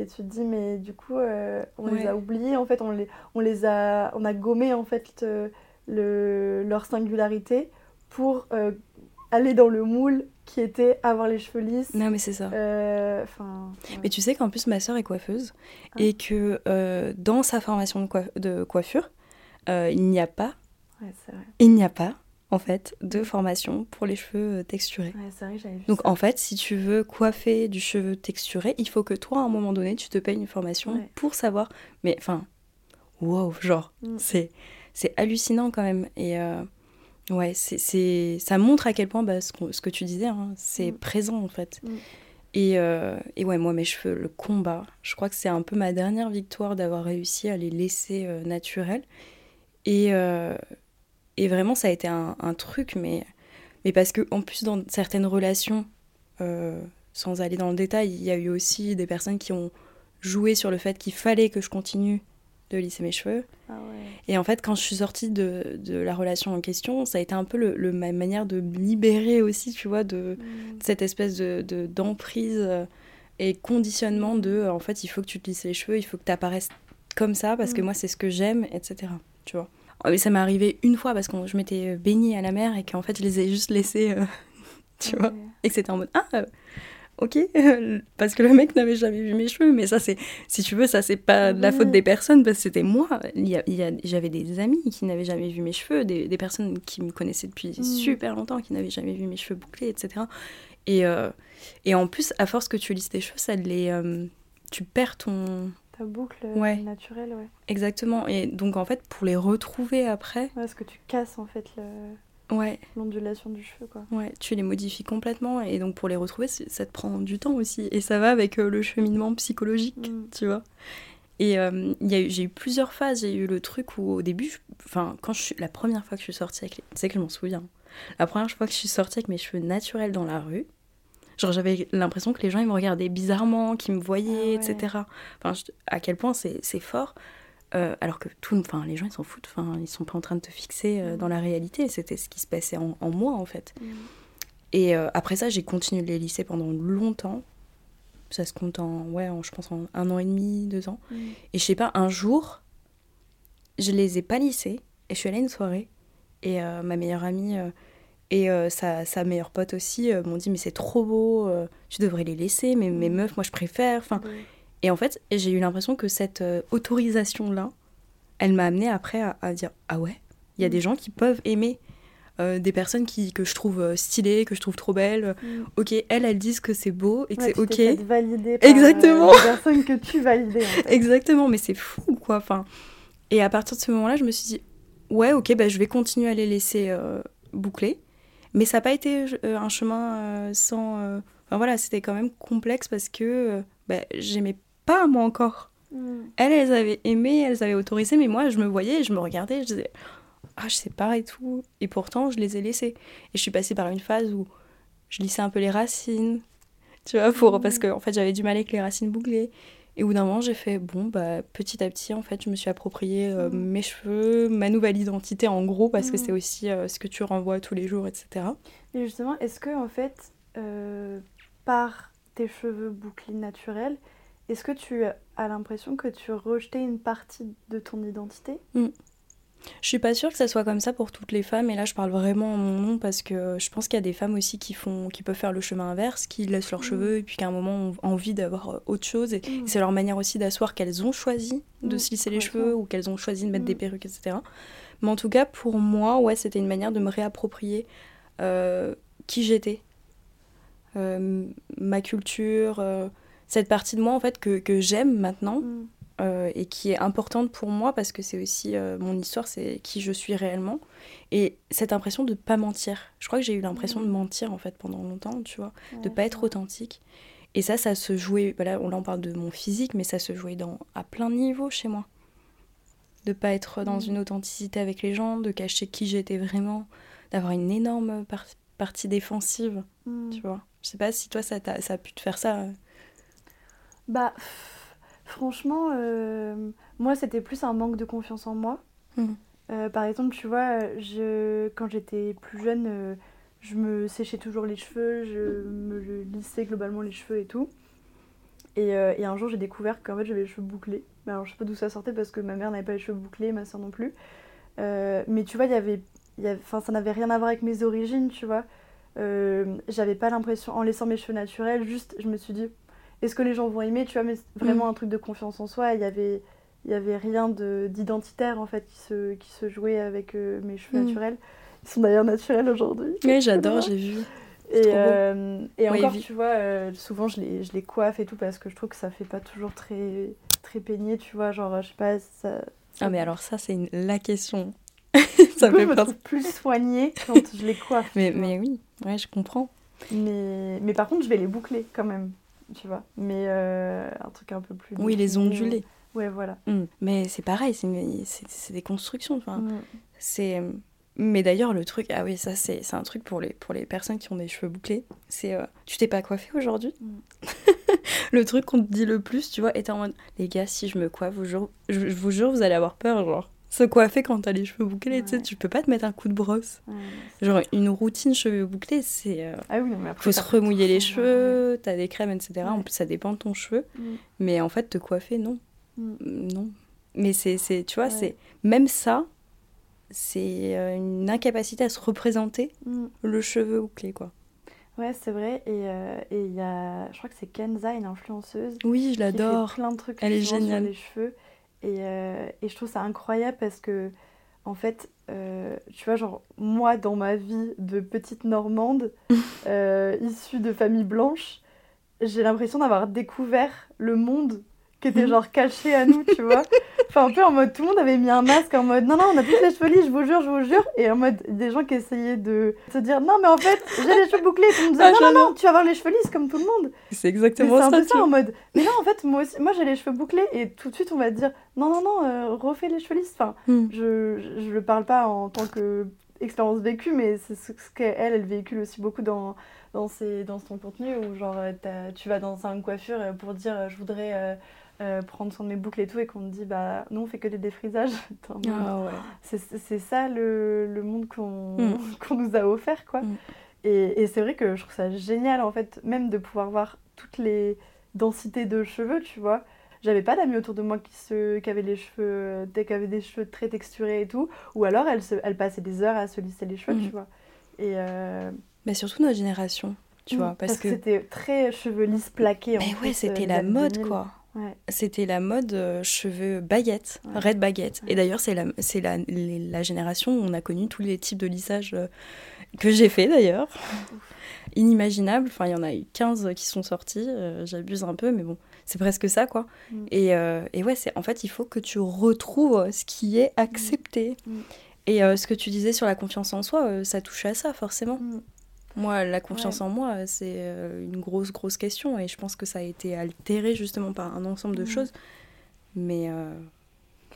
Et tu te dis, mais du coup, euh, on les a oubliés, en fait, on les, on les a, on a gommé, en fait, le- le, leur singularité pour euh, aller dans le moule qui était avoir les cheveux lisses. Non, mais c'est ça. Euh, ouais. Mais tu sais qu'en plus, ma sœur est coiffeuse Ah. et que euh, dans sa formation de, coif- de coiffure, euh, il n'y a pas, ouais, vrai. il n'y a pas, en fait, de formation pour les cheveux euh, texturés. Ouais, vrai vu Donc ça. en fait, si tu veux coiffer du cheveu texturé, il faut que toi, à un moment donné, tu te payes une formation Ouais. pour savoir. Mais enfin, wow, genre, Mm. c'est c'est hallucinant quand même. Et euh, ouais, c'est ça montre à quel point bah, ce que tu disais, hein, c'est Mm. présent en fait. Mm. Et, euh, et ouais, moi, mes cheveux, le combat, je crois que c'est un peu ma dernière victoire d'avoir réussi à les laisser euh, naturels. Et, euh, et vraiment, ça a été un, un truc, mais, mais parce que en plus, dans certaines relations, euh, sans aller dans le détail, il y a eu aussi des personnes qui ont joué sur le fait qu'il fallait que je continue de lisser mes cheveux. Ah ouais. Et en fait, quand je suis sortie de, de la relation en question, ça a été un peu le, le- ma manière de me libérer aussi, tu vois, de, Mm. cette espèce de de- d'emprise et conditionnement de en fait il faut que tu te lisses les cheveux il faut que tu apparaisses comme ça parce que Mm. moi c'est ce que j'aime etc tu vois ça m'est arrivé une fois parce que je m'étais baignée à la mer et qu'en fait je les ai juste laissés euh, tu vois. Et que c'était en mode ah euh, ok parce que le mec n'avait jamais vu mes cheveux. Mais ça c'est si tu veux ça c'est pas de la faute des personnes parce que c'était moi. Il y a- il y a- j'avais des amis qui n'avaient jamais vu mes cheveux des, des personnes qui me connaissaient depuis Mm. super longtemps qui n'avaient jamais vu mes cheveux bouclés etc et, euh, et en plus à force que tu lisses tes cheveux ça les euh, tu perds ton Ta boucle Ouais. naturelle, ouais. exactement et donc en fait pour les retrouver après Ouais, parce que tu casses en fait le- ouais l'ondulation du cheveu, quoi. Ouais, tu les modifies complètement et donc pour les retrouver, ça te prend du temps aussi. Et ça va avec euh, le cheminement psychologique, Mm. tu vois. Et euh, j'ai eu plusieurs phases. J'ai eu le truc où au début, enfin, quand je suis, la première fois que je suis sortie avec les. Tu sais que je m'en souviens. La première fois que je suis sortie avec mes cheveux naturels dans la rue, genre j'avais l'impression que les gens ils me regardaient bizarrement, qu'ils me voyaient, Ah ouais. etc. Enfin, je- à quel point c'est fort. Euh, alors que tout, enfin, les gens ils s'en foutent, enfin, ils sont pas en train de te fixer euh, Mm. dans la réalité. C'était ce qui se passait en, en moi en fait. Mm. Et euh, après ça, j'ai continué de les lisser pendant longtemps. Ça se compte en, ouais, en, je pense en un an et demi, deux ans. Mm. Et je sais pas, un jour, je les ai pas lissés. Et je suis allée à une soirée. Et ma meilleure amie et euh, sa, sa meilleure pote aussi euh, m'ont dit Mais c'est trop beau, euh, tu devrais les laisser. Mais mes Mm. meufs, moi je préfère. Enfin, et en fait, j'ai eu l'impression que cette autorisation-là, elle m'a amenée après à, à dire Ah ouais, il y a Mm. des gens qui peuvent aimer des personnes qui, que je trouve stylées, que je trouve trop belles. Mm. Ok, elles, elles disent que c'est beau et que Ouais, c'est ok. t'es fait valider par, Exactement. les personnes que tu validais, en fait. Exactement, mais c'est fou quoi. Enfin, et à partir de ce moment-là, je me suis dit Ouais, ok, bah, je vais continuer à les laisser boucler. Mais ça n'a pas été euh, un chemin euh, sans. euh, Enfin voilà, c'était quand même complexe parce que bah, j'aimais pas moi encore. Mm. Elles, elles avaient aimé, elles avaient autorisé, mais moi, je me voyais, je me regardais, je disais, ah, je sais pas et tout. Et pourtant, je les ai laissées. Et je suis passée par une phase où je lissais un peu les racines, tu vois, pour, parce que en fait, j'avais du mal avec les racines bouclées. Et au bout d'un moment, j'ai fait, bon, bah, petit à petit, en fait, je me suis approprié euh, Mm. mes cheveux, ma nouvelle identité, en gros, parce que Mm. c'est aussi euh, ce que tu renvoies tous les jours, etc. Et justement, est-ce que en fait, euh, par tes cheveux bouclés naturels, est-ce que tu as l'impression que tu rejetais une partie de ton identité? Je suis pas sûre que ça soit comme ça pour toutes les femmes, et là je parle vraiment en mon nom parce que je pense qu'il y a des femmes aussi qui font, qui peuvent faire le chemin inverse, qui laissent leurs Mm. cheveux et puis qu'à un moment ont envie d'avoir euh, autre chose. Et Mm. c'est leur manière aussi d'asseoir qu'elles ont choisi de Mm, se lisser les cheveux ou qu'elles ont choisi de mettre des Mm. perruques, etc. Mais en tout cas, pour moi, ouais, c'était une manière de me réapproprier euh, qui j'étais, Euh, ma culture, euh, cette partie de moi en fait que, que j'aime maintenant. Euh, et qui est importante pour moi parce que c'est aussi euh, mon histoire, c'est qui je suis réellement. Et cette impression de pas mentir. Je crois que j'ai eu l'impression de mentir en fait pendant longtemps, tu vois, de Ouais, pas je être authentique. Et ça, ça se jouait, voilà, on, là on parle de mon physique, mais ça se jouait dans, à plein de niveaux chez moi. De pas être dans Mm. une authenticité avec les gens, de cacher qui j'étais vraiment, d'avoir une énorme par- partie défensive, Mm. tu vois. Je sais pas si toi ça, t'a- ça a pu te faire ça. euh. Bah, franchement, euh, moi, c'était plus un manque de confiance en moi. Mhm. Euh, par exemple, tu vois, je, quand j'étais plus jeune, euh, je me séchais toujours les cheveux, je me lissais globalement les cheveux et tout. Et, et un jour, j'ai découvert qu'en fait, j'avais les cheveux bouclés. Mais alors, je sais pas d'où ça sortait parce que ma mère n'avait pas les cheveux bouclés, ma soeur non plus. Mais tu vois, il y avait, y avait- ça n'avait rien à voir avec mes origines, tu vois. J'avais pas l'impression, en laissant mes cheveux naturels, juste, je me suis dit, est-ce que les gens vont aimer, tu vois, mais vraiment un truc de confiance en soi. Il y avait, il y avait rien de- d'identitaire, en fait, qui se, qui se jouait avec euh, mes cheveux Mm. naturels. Ils sont d'ailleurs naturels aujourd'hui. Oui, j'adore, j'ai vu. Et, euh, et Ouais, encore, tu vois, euh, souvent je les, je les coiffe et tout parce que je trouve que ça fait pas toujours très, très peigné, tu vois. Genre, je sais pas, ça. Ah mais alors ça c'est une- la question. ça ça me je fait me trouve plus soignée quand je les coiffe. Mais, mais oui, ouais, je comprends. mais, mais par contre, je vais les boucler quand même, tu vois. Mais euh, un truc un peu plus. Oui, les ondulés. Ouais, voilà. Mm. Mais c'est pareil, c'est des constructions. Enfin, Mm. c'est. Mais d'ailleurs, le truc, ah oui, ça c'est un truc pour les, pour les personnes qui ont des cheveux bouclés. C'est. euh, tu t'es pas coiffé aujourd'hui Mm. Le truc qu'on te dit le plus, tu vois, est en mode les gars, si je me coiffe, vous jure- je, je vous jure, vous allez avoir peur. Genre, se coiffer quand t'as les cheveux bouclés, tu sais, tu peux pas te mettre un coup de brosse. Ouais, Genre, une routine cheveux bouclés, c'est. euh, Ah oui, mais après, faut se remouiller les tout, ouais. cheveux, t'as des crèmes, etc. En plus, ça dépend de ton cheveu. Mm. Mais en fait, te coiffer, non. Mm. Non. Mais c'est, c'est tu vois, c'est même ça, c'est euh, une incapacité à se représenter Mm. le cheveu bouclé, quoi. Ouais, c'est vrai. Et euh, et il y a, je crois que c'est Kenza, une influenceuse, Oui, je l'adore. plein de trucs Elle est géniale. sur les cheveux. Et, euh, et je trouve ça incroyable parce que, en fait, euh, tu vois, genre, moi, dans ma vie de petite Normande, euh, issue de famille blanche, j'ai l'impression d'avoir découvert le monde qui était genre caché à nous, tu vois. Enfin, un peu en mode, tout le monde avait mis un masque en mode, non, non, on a tous les cheveux lisses, je vous jure, je vous jure. Et en mode, des gens qui essayaient de se dire, non, mais en fait, j'ai les cheveux bouclés. Et tout le monde disait, Ah, non, non, non, tu vas avoir les cheveux lisses comme tout le monde. C'est exactement c'est un ça, peu ça en mode. Mais non, en fait, moi aussi, moi j'ai les cheveux bouclés et tout de suite on va te dire non, non, non, euh, refais les cheveux lisses. Enfin, Mm. je, je, le parle pas en tant que expérience vécue, mais c'est ce, qu'elle, elle véhicule aussi beaucoup dans, dans, ses, dans son contenu où genre euh, tu vas dans un coiffure euh, pour dire je voudrais euh, euh, prendre soin de mes boucles et tout et qu'on te dit bah non, on fait que des défrisages. En mode, Ah ouais. c'est ça le, le monde qu'on Mm. qu'on nous a offert, quoi. Mm. Et, et c'est vrai que je trouve ça génial, en fait, même de pouvoir voir toutes les densités de cheveux, tu vois. J'avais pas d'amis autour de moi qui, se, qui avaient les cheveux, dès qui avaient des cheveux très texturés et tout. Ou alors, elles, se, elles passaient des heures à se lisser les cheveux, Mm. tu vois. Et euh, Mais surtout notre génération, tu vois, parce, que. c'était très cheveux lisses plaqués. en Mais plus, ouais, c'était euh, la les années mode, 2000. quoi. Ouais. C'était la mode euh, cheveux baguettes, Ouais. red baguette. Ouais. Et d'ailleurs, c'est la, c'est la, les- la génération où on a connu tous les types de lissage euh, que j'ai fait d'ailleurs. Inimaginable. Enfin, il y en a eu 15 qui sont sortis. euh, J'abuse un peu, mais bon, c'est presque ça, quoi. Mm. Et, euh, et ouais, c'est en fait, il faut que tu retrouves ce qui est accepté. Mm. Et euh, ce que tu disais sur la confiance en soi, euh, ça touche à ça, forcément. Mm. Moi, la confiance en moi, c'est euh, une grosse, grosse question et je pense que ça a été altéré justement par un ensemble de mm. choses. Mais, euh,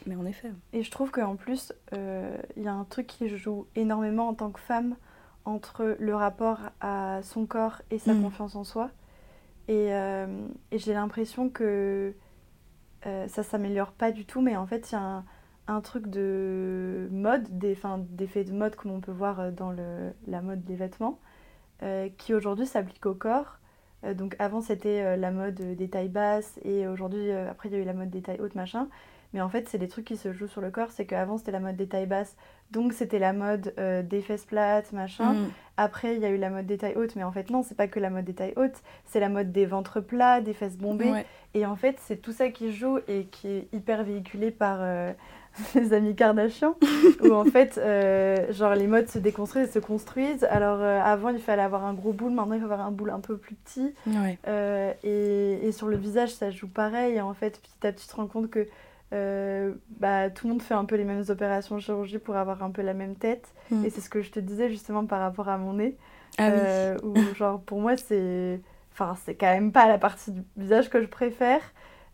mais en effet. Et je trouve qu'en plus, il y a un truc qui joue énormément en tant que femme entre le rapport à son corps et sa mm. confiance en soi. Et, et j'ai l'impression que ça s'améliore pas du tout, mais en fait, il y a un un truc de mode, des, de mode comme on peut voir euh, dans le, la mode des vêtements, euh, qui aujourd'hui s'applique au corps. Euh, donc avant c'était la mode des tailles basses et aujourd'hui, après il y a eu la mode des tailles hautes, machin. Mais en fait, c'est des trucs qui se jouent sur le corps. C'est qu'avant, c'était la mode des tailles basses. Donc, c'était la mode des fesses plates, machin. Mm. Après, il y a eu la mode des tailles hautes. Mais en fait, non, c'est pas que la mode des tailles hautes. C'est la mode des ventres plats, des fesses bombées. Et en fait, c'est tout ça qui joue et qui est hyper véhiculé par, les amis Kardashian, où en fait, euh, genre les modes se déconstruisent et se construisent. Alors euh, avant, il fallait avoir un gros boule, maintenant il faut avoir un boule un peu plus petit. Euh, et, et, sur le visage, ça joue pareil. Et en fait, petit à petit, tu te rends compte que bah, tout le monde fait un peu les mêmes opérations de chirurgie pour avoir un peu la même tête. Mm. Et c'est ce que je te disais justement par rapport à mon nez. Ah oui. où genre pour moi, c'est. Enfin, c'est quand même pas la partie du visage que je préfère.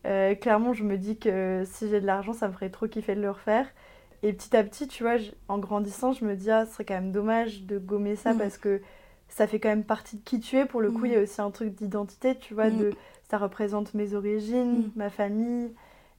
Euh, clairement, je me dis que si j'ai de l'argent, ça me ferait trop kiffer de le refaire. Et petit à petit, tu vois, en grandissant, je me dis, ah, ce serait quand même dommage de gommer ça mm. parce que ça fait quand même partie de qui tu es. Pour le coup, il y a mm. aussi un truc d'identité, tu vois, de, mm. ça représente mes origines, ma famille.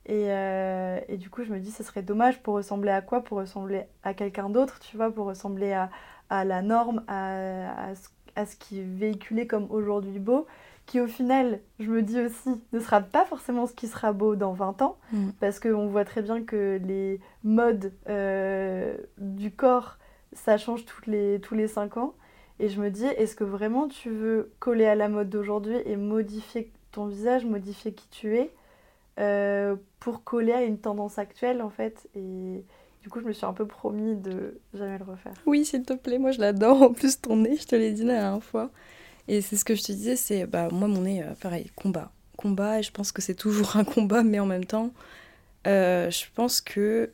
Et, euh, et, du coup, je me dis, ce serait dommage pour ressembler à quoi? Pour ressembler à quelqu'un d'autre, tu vois, pour ressembler à, à la norme, à, à, ce, à, ce, qui est véhiculé comme aujourd'hui beau qui au final, je me dis aussi, ne sera pas forcément ce qui sera beau dans 20 ans, mm. parce qu'on voit très bien que les modes euh, du corps, ça change toutes les, tous les 5 ans. Et je me dis, est-ce que vraiment tu veux coller à la mode d'aujourd'hui et modifier ton visage, modifier qui tu es, euh, pour coller à une tendance actuelle en fait? Et du coup, je me suis un peu promis de jamais le refaire. Oui, s'il te plaît, moi je l'adore. En plus, ton nez, je te l'ai dit la dernière fois. Et c'est ce que je te disais, c'est bah, moi, mon nez, euh, pareil, combat. Combat, et je pense que c'est toujours un combat, mais en même temps, euh, je pense que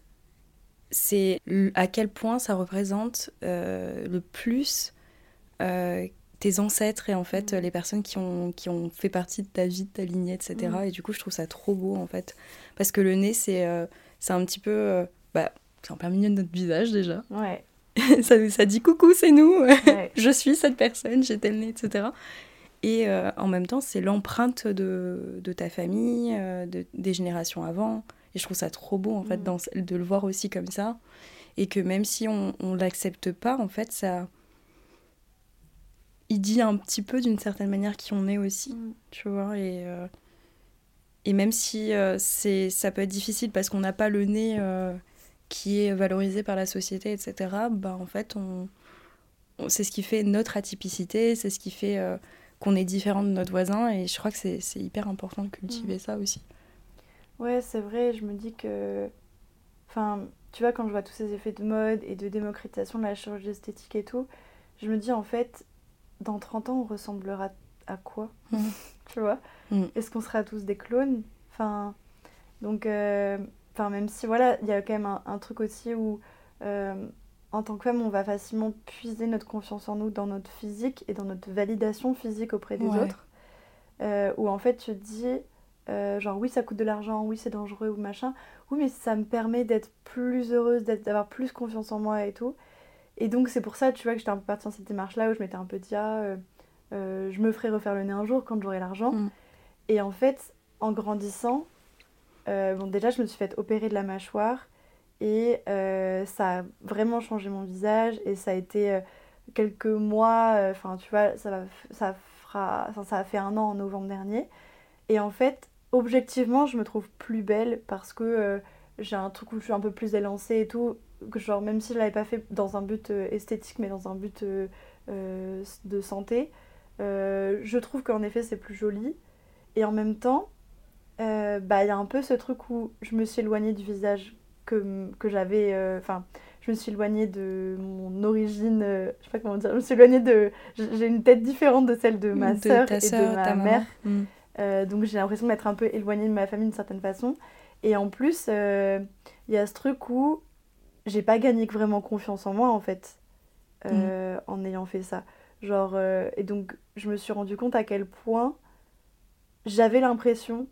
c'est à quel point ça représente euh, le plus tes ancêtres et en fait les personnes qui ont, qui ont fait partie de ta vie, de ta lignée, etc. Mm. Et du coup, je trouve ça trop beau en fait. Parce que le nez, c'est c'est un petit peu. bah, c'est en plein milieu de notre visage déjà. Ouais. ça, ça, dit coucou, c'est nous, je suis cette personne, j'ai tel nez, etc. Et euh, en même temps, c'est l'empreinte de, de, ta famille, euh, de, des générations avant. Et je trouve ça trop beau, en fait, mm. dans, de le voir aussi comme ça. Et que même si on ne l'accepte pas, en fait, ça. Il dit un petit peu d'une certaine manière qui on est aussi, mm. tu vois. Et, euh, et même si c'est ça peut être difficile parce qu'on n'a pas le nez qui est valorisé par la société, etc., bah, en fait, on, c'est ce qui fait notre atypicité, c'est ce qui fait euh, qu'on est différent de notre voisin, et je crois que c'est, hyper important de cultiver mm. ça aussi. Ouais, c'est vrai, je me dis que. Enfin, tu vois, quand je vois tous ces effets de mode et de démocratisation de la chirurgie esthétique et tout, je me dis en fait, dans 30 ans, on ressemblera à quoi? Mm. Tu vois? Mm. Est-ce qu'on sera tous des clones? Enfin, donc. Euh, Enfin, même si, voilà, il y a quand même un, truc aussi où, euh, en tant que femme, on va facilement puiser notre confiance en nous dans notre physique et dans notre validation physique auprès des autres. Euh, où en fait, tu te dis, euh, genre, oui, ça coûte de l'argent, oui, c'est dangereux ou machin. Oui, mais ça me permet d'être plus heureuse, d'avoir plus confiance en moi et tout. Et donc, c'est pour ça, tu vois, que j'étais un peu partie dans cette démarche-là où je m'étais un peu dit, ah, je me ferai refaire le nez un jour quand j'aurai l'argent. Mm. Et en fait, en grandissant, euh, bon, déjà, je me suis fait opérer de la mâchoire et euh, ça a vraiment changé mon visage et ça a été euh, quelques mois, enfin, tu vois, ça, ça, fera, ça, a fait un an en novembre dernier. Et en fait, objectivement, je me trouve plus belle parce que j'ai un truc où je suis un peu plus élancée et tout. Genre, même si je l'avais pas fait dans un but esthétique, mais dans un but de santé, je trouve qu'en effet, c'est plus joli. Et en même temps, euh, bah, il y a un peu ce truc où je me suis éloignée du visage que, que j'avais. Euh, enfin, je me suis éloignée de mon origine. Euh, je sais pas comment dire. Je me suis éloignée de. J'ai une tête différente de celle de ma soeur et de ma mère. Mm. donc j'ai l'impression d'être un peu éloignée de ma famille d'une certaine façon. Et en plus, il y a ce truc où j'ai pas gagné vraiment confiance en moi en fait. Mm. en ayant fait ça. Genre, euh, et donc, je me suis rendu compte à quel point j'avais l'impression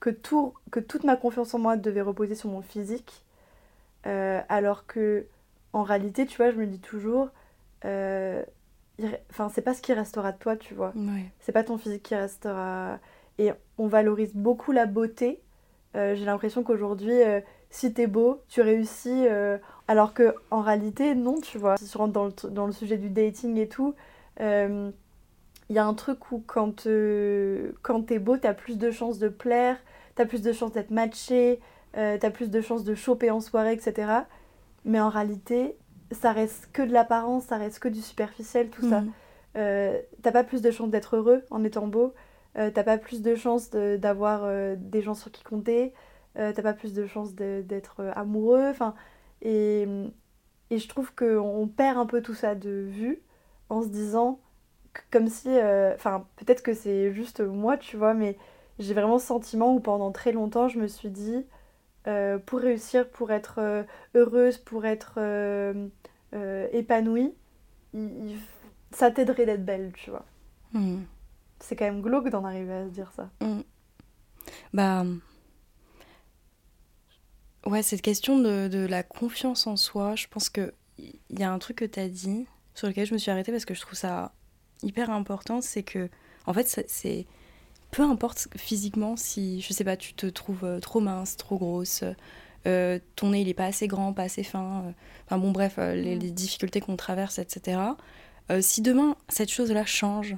que, tout, que toute ma confiance en moi devait reposer sur mon physique. euh, alors que, en réalité, tu vois, je me dis toujours, euh, enfin, c'est pas ce qui restera de toi, tu vois. Ouais. C'est pas ton physique qui restera. Et on valorise beaucoup la beauté. Euh, J'ai l'impression qu'aujourd'hui, si t'es beau, tu réussis. alors que en réalité, non, tu vois. Si tu rentres dans le, dans le sujet du dating et tout, il y a un truc où quand, euh, quand t'es beau, t'as plus de chances de plaire, t'as plus de chances d'être matché, euh, t'as plus de chances de choper en soirée, etc. Mais en réalité, ça reste que de l'apparence, ça reste que du superficiel, tout ça. Mhm. Euh, t'as pas plus de chances d'être heureux en étant beau, euh, t'as pas plus de chances d'avoir des gens sur qui compter, t'as pas plus de chances d'être amoureux, enfin, et, et je trouve qu'on perd un peu tout ça de vue en se disant, comme si, euh, enfin, peut-être que c'est juste moi, tu vois, mais j'ai vraiment ce sentiment où pendant très longtemps, je me suis dit, euh, pour réussir, pour être euh, heureuse, pour être épanouie, il- il- ça t'aiderait d'être belle, tu vois. Mhm. C'est quand même glauque d'en arriver à se dire ça. Bah. Ouais, cette question de, de la confiance en soi, je pense qu'il y a un truc que tu as dit sur lequel je me suis arrêtée parce que je trouve ça hyper important. C'est que, en fait, c'est-. Peu importe physiquement si, je sais pas, tu te trouves euh, trop mince, trop grosse, euh, ton nez il est pas assez grand, pas assez fin, euh, enfin bon, bref, les, Mm. les difficultés qu'on traverse, etc. Euh, si demain cette chose-là change,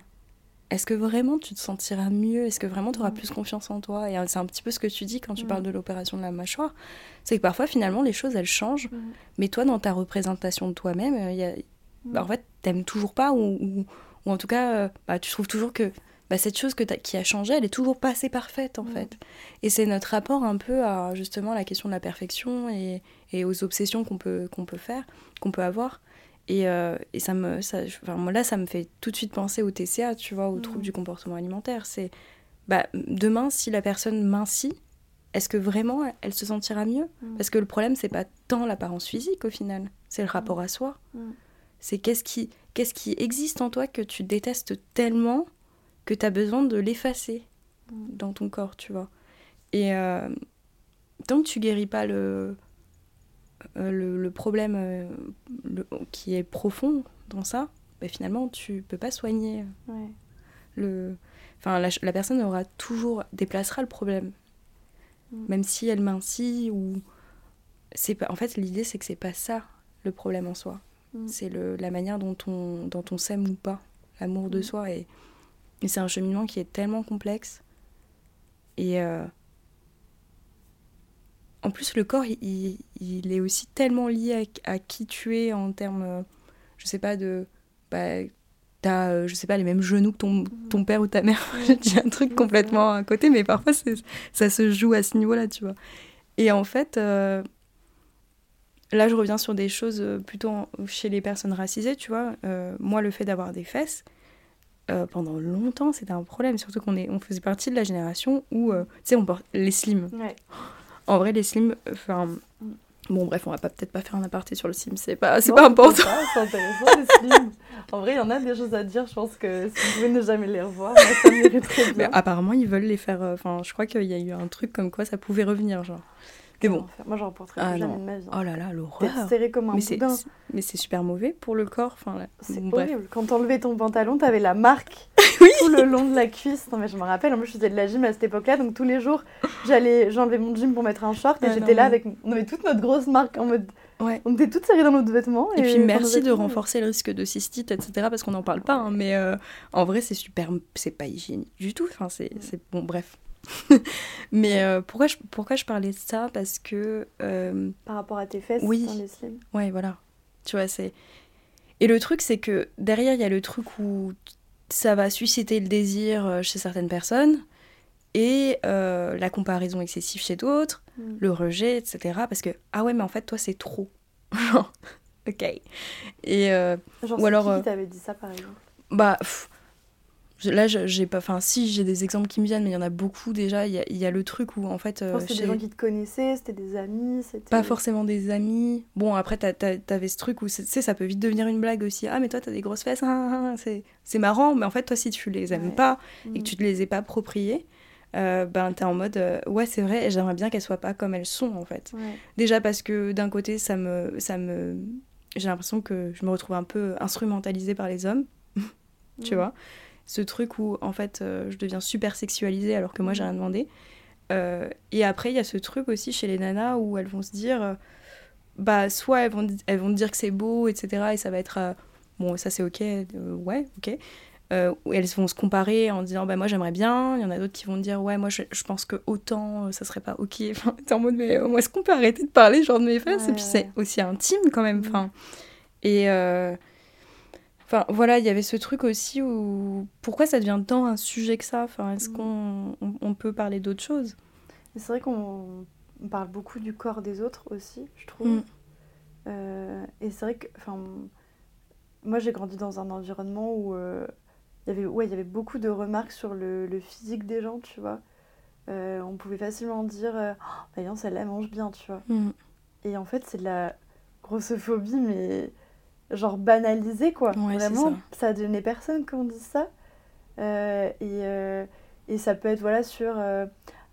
est-ce que vraiment tu te sentiras mieux? Est-ce que vraiment tu auras Mm. plus confiance en toi? Et c'est un petit peu ce que tu dis quand tu Mm. parles de l'opération de la mâchoire. C'est que parfois, finalement, les choses, elles changent. Mm. Mais toi, dans ta représentation de toi-même, il y a- bah, en fait, t'aimes toujours pas ou, ou, ou en tout cas, euh, bah, tu trouves toujours que bah, cette chose que qui a changé, elle est toujours pas assez parfaite, en Mm. fait. Et c'est notre rapport un peu à, justement, la question de la perfection et, et aux obsessions qu'on peut, qu'on peut faire, qu'on peut avoir. Et, euh, et ça me, ça, enfin, là, ça me fait tout de suite penser au TCA, tu vois, aux Mhm. troubles du comportement alimentaire. C'est, bah, demain, si la personne mincit, est-ce que vraiment elle, se sentira mieux? Mhm. Parce que le problème, c'est pas tant l'apparence physique au final, c'est le rapport à soi. C'est qu'est-ce qui, qu'est-ce qui existe en toi que tu détestes tellement que tu as besoin de l'effacer dans ton corps, tu vois. Et euh, tant que tu guéris pas le, euh, le, le problème euh, le- qui est profond dans ça, bah, finalement, tu peux pas soigner Ouais. le... Enfin, la, la personne aura toujours... déplacera le problème. Mm. Même si elle mincit ou... C'est pas... En fait, l'idée, c'est que c'est pas ça, le problème en soi. Mm. C'est la manière dont on, dont on s'aime ou pas. L'amour de Mm. soi. Et, et c'est un cheminement qui est tellement complexe. Et... euh, En plus, le corps, il, il- est aussi tellement lié à, à qui tu es en termes, euh, je sais pas, de... Bah, t'as, euh, je sais pas, les mêmes genoux que ton, ton père ou ta mère. Je dis un truc complètement à côté, mais parfois, ça se joue à ce niveau-là, tu vois. Et en fait, euh, là, je reviens sur des choses euh, plutôt en- chez les personnes racisées, tu vois. Euh, moi, le fait d'avoir des fesses, euh, pendant longtemps, c'était un problème. Surtout qu'on on faisait partie de la génération où, euh, tu sais, on porte les slims. Ouais. En vrai, les slims, enfin... Bon, bref, on va peut-être pas faire un aparté sur le slim, c'est pas, c'est pas important. C'est intéressant les slims. En vrai, il y en a des choses à dire. Je pense que si vous pouvez ne jamais les revoir, moi, ça mériterait Mais bien. apparemment, ils veulent les faire. Enfin, je crois qu'il y a eu un truc comme quoi ça pouvait revenir, genre. Mais bon. Moi, j'en reporterai Ah, plus jamais de ma vie. Oh là là, l'horreur. serré comme un Mais boudin. mais c'est super mauvais pour le corps. Enfin, là. C'est bon, horrible. Quand t'enlevais ton pantalon, t'avais la marque Oui. tout le long de la cuisse. Non, mais je me rappelle, en plus, je faisais de la gym à cette époque-là. Donc, tous les jours, j'allais, j'enlevais mon gym pour mettre un short. Et Ah, j'étais là avec. On avait toute notre grosse marque en mode. Ouais. On était toutes serrées dans notre vêtements. Et, puis merci de renforcer le risque de cystite, etc. Parce qu'on n'en parle pas, hein, mais euh, en vrai c'est super, c'est pas hygiénique du tout. Enfin c'est bon, bref. mais euh, pourquoi je pourquoi je parlais de ça? Parce que euh, Par rapport à tes fesses Oui. dans les slims. Ouais, voilà. Tu vois, c'est. Et le truc, c'est que derrière, il y a le truc où ça va susciter le désir euh, chez certaines personnes et euh, la comparaison excessive chez d'autres, Mm. le rejet, etc. Parce que, ah ouais, mais en fait, toi, c'est trop. Genre, ok. Et Genre, Ou alors, qui qui t'avait dit ça, par exemple? bah, pff, Là, j'ai pas. Enfin, si, j'ai des exemples qui me viennent, mais il y en a beaucoup déjà. Il y a, il y a le truc où, en fait. Euh, c'était chez- des gens qui te connaissaient, c'était des amis. Pas forcément des amis. Bon, après, t'avais ce truc où, tu sais, ça peut vite devenir une blague aussi. Ah, mais toi, t'as des grosses fesses. ah, ah, ah, c'est marrant, mais en fait, toi, si tu les aimes Ouais. pas et Mm. que tu te les ai pas appropriées, euh, ben, t'es en mode, euh, ouais, c'est vrai, j'aimerais bien qu'elles soient pas comme elles sont, en fait. Ouais. Déjà parce que d'un côté, ça me, ça me, j'ai l'impression que je me retrouve un peu instrumentalisée par les hommes, tu Mm. vois. Ce truc où en fait, euh, je deviens super sexualisée alors que moi j'ai rien demandé. Euh, et après, il y a ce truc aussi chez les nanas où elles vont se dire, euh, bah soit elles vont, elles vont te dire que c'est beau, etc. Et ça va être, bon, ça c'est ok, ouais, ok. Elles vont se comparer en disant bah moi j'aimerais bien il y en a d'autres qui vont dire ouais moi je, je pense que autant ça serait pas ok enfin t'es en mode mais moi est-ce qu'on peut arrêter de parler genre de mes fesses? Et puis c'est aussi intime quand même Mm. enfin et enfin voilà il y avait ce truc aussi où pourquoi ça devient tant un sujet que ça? Enfin est-ce Mm. qu'on on, on peut parler d'autre chose? C'est vrai qu'on on parle beaucoup du corps des autres aussi, je trouve. Mm. Euh, et c'est vrai que, enfin, moi j'ai grandi dans un environnement où euh, il y avait, ouais, il y avait beaucoup de remarques sur le, le physique des gens, tu vois. Euh, on pouvait facilement dire, euh, oh, voyons, celle-là elle mange bien, tu vois. Mm. Et en fait, c'est de la grossophobie, mais genre banalisée, quoi. Ouais, Vraiment, ça. ça devenait personne quand on dit ça. Euh, et, euh, et ça peut être, voilà, sur... euh,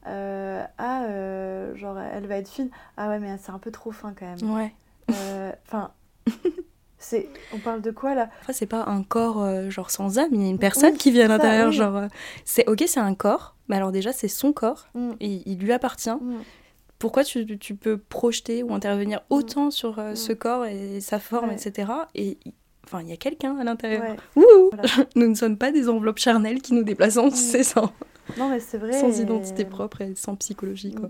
ah, genre, elle va être fine. Ah ouais, mais c'est un peu trop fin, quand même. ouais Enfin, c'est... On parle de quoi, là? Après, c'est pas un corps genre sans âme, il y a une personne Oui, qui vit à l'intérieur. oui. Genre, c'est ok, c'est un corps, mais alors déjà, c'est son corps Mm, et il lui appartient. mm. Pourquoi tu, tu peux projeter ou intervenir autant sur euh, Mm. ce corps et sa forme, Ouais. etc. Et enfin, il y a quelqu'un à l'intérieur. Ouais, Ouh voilà. Nous ne sommes pas des enveloppes charnelles qui nous déplaçons, Mm. c'est sans, Non, mais c'est vrai. sans et- identité propre et sans psychologie. Quoi.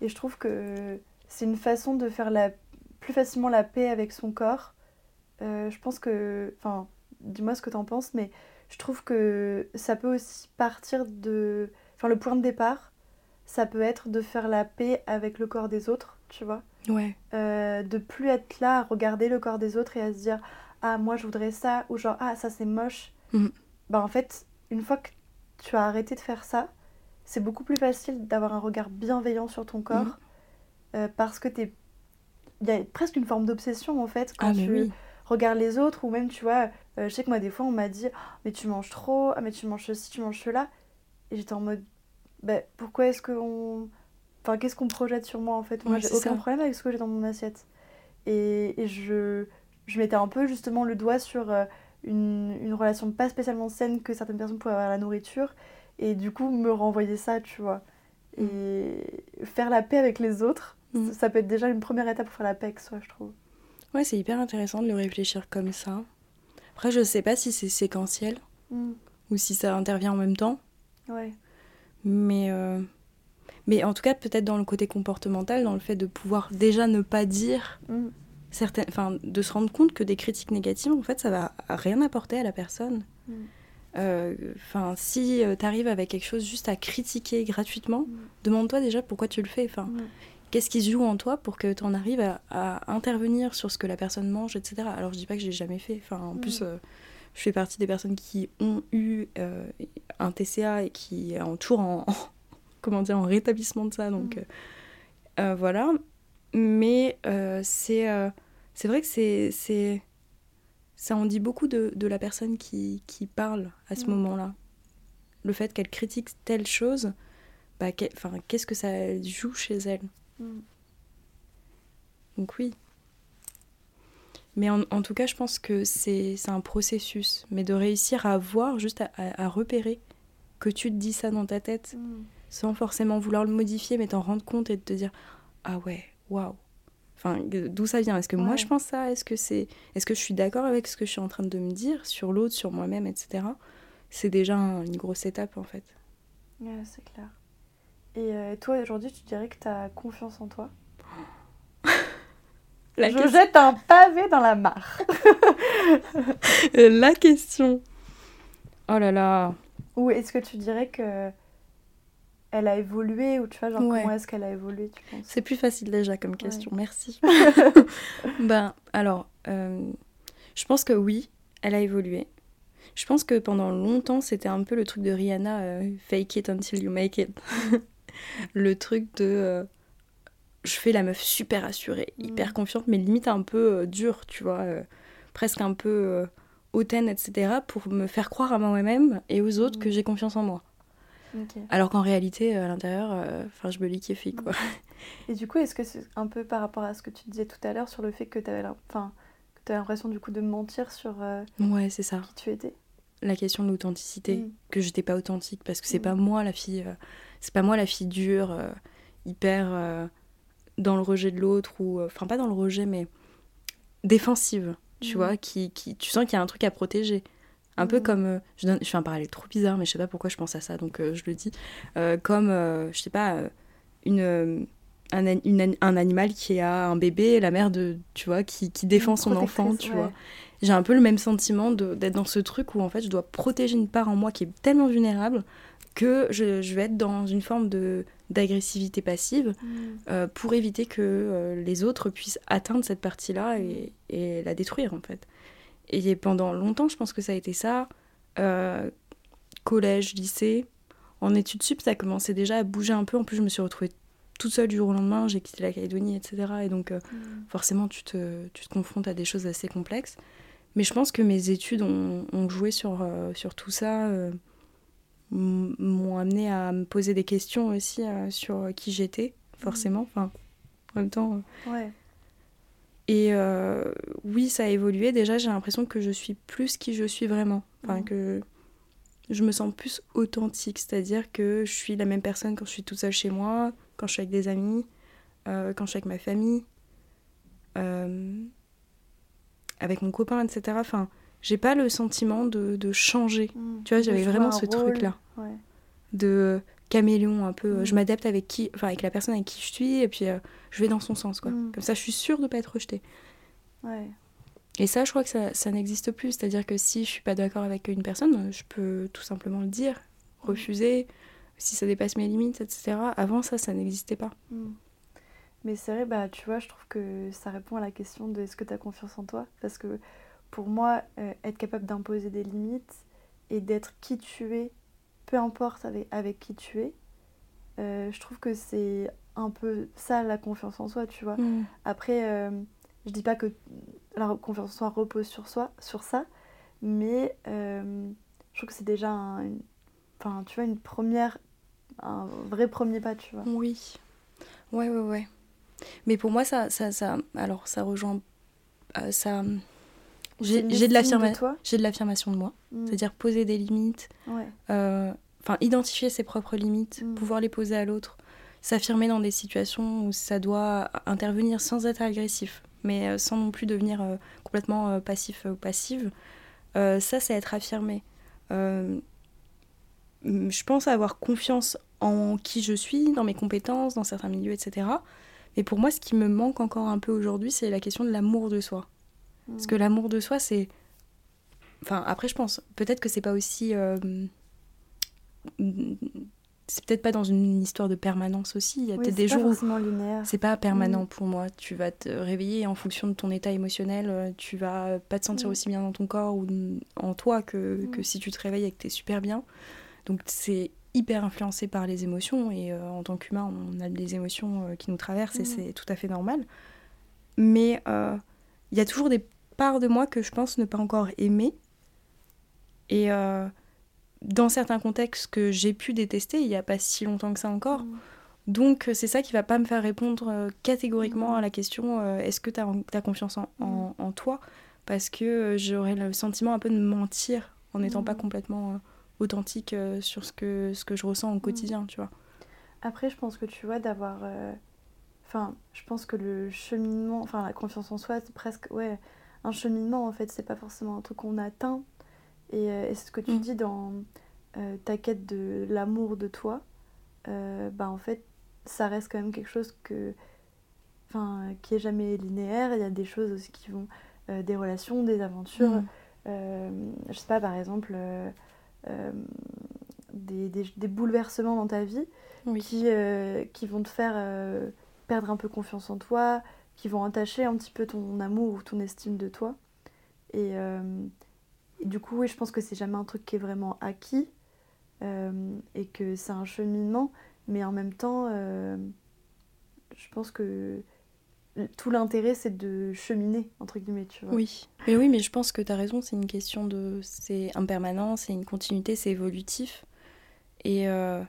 Et je trouve que c'est une façon de faire la... plus facilement la paix avec son corps. Euh, je pense que... Enfin, dis-moi ce que t'en penses, mais je trouve que ça peut aussi partir de... Enfin, le point de départ, ça peut être de faire la paix avec le corps des autres, tu vois. Ouais. Euh, de plus être là à regarder le corps des autres et à se dire ah moi je voudrais ça ou genre ah ça c'est moche Mhm. bah en fait une fois que tu as arrêté de faire ça c'est beaucoup plus facile d'avoir un regard bienveillant sur ton corps Mhm. euh, parce que t'es il y a presque une forme d'obsession en fait quand Ah, tu oui. regardes les autres ou même tu vois euh, je sais que moi des fois on m'a dit Ah, mais tu manges trop ah mais tu manges ceci tu manges cela et j'étais en mode bah, pourquoi est-ce qu'on enfin qu'est-ce qu'on projette sur moi en fait? Moi Ouais, j'ai aucun ça. problème avec ce que j'ai dans mon assiette et, et je je mettais un peu justement le doigt sur euh, une, une relation pas spécialement saine que certaines personnes pouvaient avoir à la nourriture et du coup me renvoyer ça tu vois et faire la paix avec les autres Mm. ça, ça peut être déjà une première étape pour faire la paix avec soi je trouve Ouais, c'est hyper intéressant de le réfléchir comme ça. Après, je sais pas si c'est séquentiel ou si ça intervient en même temps. ouais Mais, euh, mais en tout cas, peut-être dans le côté comportemental, dans le fait de pouvoir déjà ne pas dire Mm. certaines. Enfin, de se rendre compte que des critiques négatives, en fait, ça va rien apporter à la personne. Mm. Euh, Enfin, si tu arrives avec quelque chose juste à critiquer gratuitement, Mm. demande-toi déjà pourquoi tu le fais. Enfin, qu'est-ce qui se joue en toi pour que tu en arrives à, à intervenir sur ce que la personne mange, etc. Alors, je dis pas que j'ai jamais fait. Enfin, en plus. euh, je fais partie des personnes qui ont eu euh, un TCA et qui est en en, comment dire, en rétablissement de ça. Donc Mm. euh, euh, voilà. Mais c'est c'est vrai que c'est c'est ça en dit beaucoup de, de la personne qui, qui parle à ce Mm. moment-là. Le fait qu'elle critique telle chose, bah, qu'est-ce que ça joue chez elle? Mm. donc oui. Mais en, en tout cas, je pense que c'est un processus. Mais de réussir à voir, juste à, à- à repérer que tu te dis ça dans ta tête, Mm. sans forcément vouloir le modifier, mais t'en rendre compte et de te dire Ah ouais, waouh. Enfin, d'où ça vient? Est-ce que moi je pense ça? Est-ce que c'est, est-ce que je suis d'accord avec ce que je suis en train de me dire sur l'autre, sur moi-même, etc. C'est déjà un- une grosse étape en fait. Ouais, c'est clair. Et euh, toi, aujourd'hui, tu dirais que tu as confiance en toi? La, Je question- jette un pavé dans la mare. la question. Oh là là. Ou est-ce que tu dirais que elle a évolué ou tu vois genre Ouais. comment est-ce qu'elle a évolué tu penses? C'est plus facile déjà comme question, merci. ben, alors, euh, je pense que oui, elle a évolué. Je pense que pendant longtemps, c'était un peu le truc de Rihanna, euh, fake it until you make it. le truc de euh, je fais la meuf super assurée, hyper confiante, mais limite un peu euh, dure, tu vois, euh, presque un peu euh, hautaine, etc., pour me faire croire à moi-même et aux autres que j'ai confiance en moi. Alors qu'en réalité, à l'intérieur, enfin, je me liquéfie, quoi. Et du coup, est-ce que c'est un peu par rapport à ce que tu disais tout à l'heure sur le fait que tu avais l'impression du coup de mentir sur Ouais, c'est ça. qui tu étais? La question de l'authenticité, Mm. que j'étais pas authentique, parce que c'est Mm. pas moi la fille, euh, c'est pas moi la fille dure, euh, hyper euh, dans le rejet de l'autre, ou euh, enfin pas dans le rejet, mais défensive, tu Mm. vois, qui, qui, tu sens qu'il y a un truc à protéger. Un peu Mm. comme, euh, je, donne, je fais un parallèle trop bizarre, mais je sais pas pourquoi je pense à ça, donc euh, je le dis, Euh, comme, euh, je sais pas, une, un, une un animal qui a un bébé, la mère de, tu vois, qui, qui défend son enfant, tu ouais. vois. J'ai un peu le même sentiment d'être dans ce truc où en fait je dois protéger une part en moi qui est tellement vulnérable que je, je vais être dans une forme de d'agressivité passive Mm. euh, pour éviter que euh, les autres puissent atteindre cette partie-là et, et la détruire en fait. Et pendant longtemps, je pense que ça a été ça. Euh, collège, lycée. En études sup, ça a commencé déjà à bouger un peu. En plus, je me suis retrouvée toute seule du jour au lendemain. J'ai quitté la Calédonie, etc. Et donc, Mm. forcément, tu te, tu te confrontes à des choses assez complexes. Mais je pense que mes études ont, ont joué sur, sur tout ça, m'ont amené à me poser des questions aussi euh, sur qui j'étais, forcément. Enfin, en même temps. euh, Ouais. et euh, oui, ça a évolué. Déjà, j'ai l'impression que je suis plus qui je suis vraiment. Enfin, Mhm. que je me sens plus authentique. C'est-à-dire que je suis la même personne quand je suis toute seule chez moi, quand je suis avec des amis, euh, quand je suis avec ma famille, euh, avec mon copain, etc. Enfin, j'ai pas le sentiment de, de changer. Mm. Tu vois, j'avais vraiment ce truc-là Ouais. de caméléon un peu. Mhm. Je m'adapte avec qui, enfin avec la personne avec qui je suis, et puis euh, je vais dans son sens, quoi. Mhm. Comme ça, je suis sûre de pas être rejetée. Ouais. Et ça, je crois que ça, ça n'existe plus. C'est-à-dire que si je suis pas d'accord avec une personne, je peux tout simplement le dire, refuser, si ça dépasse mes limites, etc. Avant ça, ça n'existait pas. Mm. Mais c'est vrai, bah, tu vois, je trouve que ça répond à la question de est-ce que tu as confiance en toi? Parce que pour moi, euh, être capable d'imposer des limites et d'être qui tu es, peu importe avec, avec qui tu es, euh, je trouve que c'est un peu ça la confiance en soi, tu vois. Après, euh, je dis pas que la confiance en soi repose sur, soi, sur ça, mais euh, je trouve que c'est déjà un, une, enfin, tu vois, une première, un vrai premier pas, tu vois. Oui. Ouais, ouais, ouais. Mais pour moi, ça, ça, ça alors ça rejoint, euh, ça. J'ai de estime l'affirma- de toi? j'ai de l'affirmation de moi, Mm. c'est-à-dire poser des limites, Ouais. euh, identifier ses propres limites, Mm. pouvoir les poser à l'autre, s'affirmer dans des situations où ça doit intervenir sans être agressif, mais euh, sans non plus devenir euh, complètement euh, passif ou passive. Ça, c'est être affirmé. Je pense avoir confiance en qui je suis, dans mes compétences, dans certains milieux, etc. Mais pour moi, ce qui me manque encore un peu aujourd'hui, c'est la question de l'amour de soi. Parce que l'amour de soi, c'est. Enfin, après, je pense, peut-être que c'est pas aussi. euh, C'est peut-être pas dans une histoire de permanence aussi. Il y a Oui, peut-être des pas jours où forcément linéaire. c'est pas permanent Mm. pour moi. Tu vas te réveiller en fonction de ton état émotionnel. euh, Tu vas pas te sentir Mm. aussi bien dans ton corps ou en toi que, Mm. que si tu te réveilles et que t'es super bien. Donc c'est hyper influencé par les émotions et euh, en tant qu'humain, on a des émotions euh, qui nous traversent et c'est tout à fait normal. Mais euh, il y a toujours des parts de moi que je pense ne pas encore aimer. Et euh, dans certains contextes que j'ai pu détester il n'y a pas si longtemps que ça encore. Mm. Donc euh, c'est ça qui va pas me faire répondre euh, catégoriquement Mhm. à la question euh, est-ce que tu as, confiance en, en- en toi? Parce que j'aurais le sentiment un peu de mentir en n'étant pas complètement authentique sur ce que, ce que je ressens au quotidien, tu vois. Après, je pense que tu vois, d'avoir. Enfin, je pense que le cheminement, enfin, la confiance en soi, c'est presque. Ouais, un cheminement, en fait, c'est pas forcément un truc qu'on atteint. Et, euh, et c'est ce que tu Mm. dis dans euh, ta quête de l'amour de toi. euh, bah, en fait, ça reste quand même quelque chose que. Enfin, qui est jamais linéaire. Il y a des choses aussi qui vont. euh, des relations, des aventures. Mm. Euh, je sais pas, par exemple. des, des- des bouleversements dans ta vie Oui. qui, qui vont te faire perdre un peu confiance en toi, qui vont entacher un petit peu ton amour ou ton estime de toi. Et, euh, du coup, oui, je pense que c'est jamais un truc qui est vraiment acquis euh, et que c'est un cheminement, mais en même temps, euh, je pense que tout l'intérêt, c'est de cheminer, entre guillemets, tu vois. Oui, mais oui, mais je pense que tu as raison, c'est une question de... C'est impermanent, c'est une continuité, c'est évolutif. Et la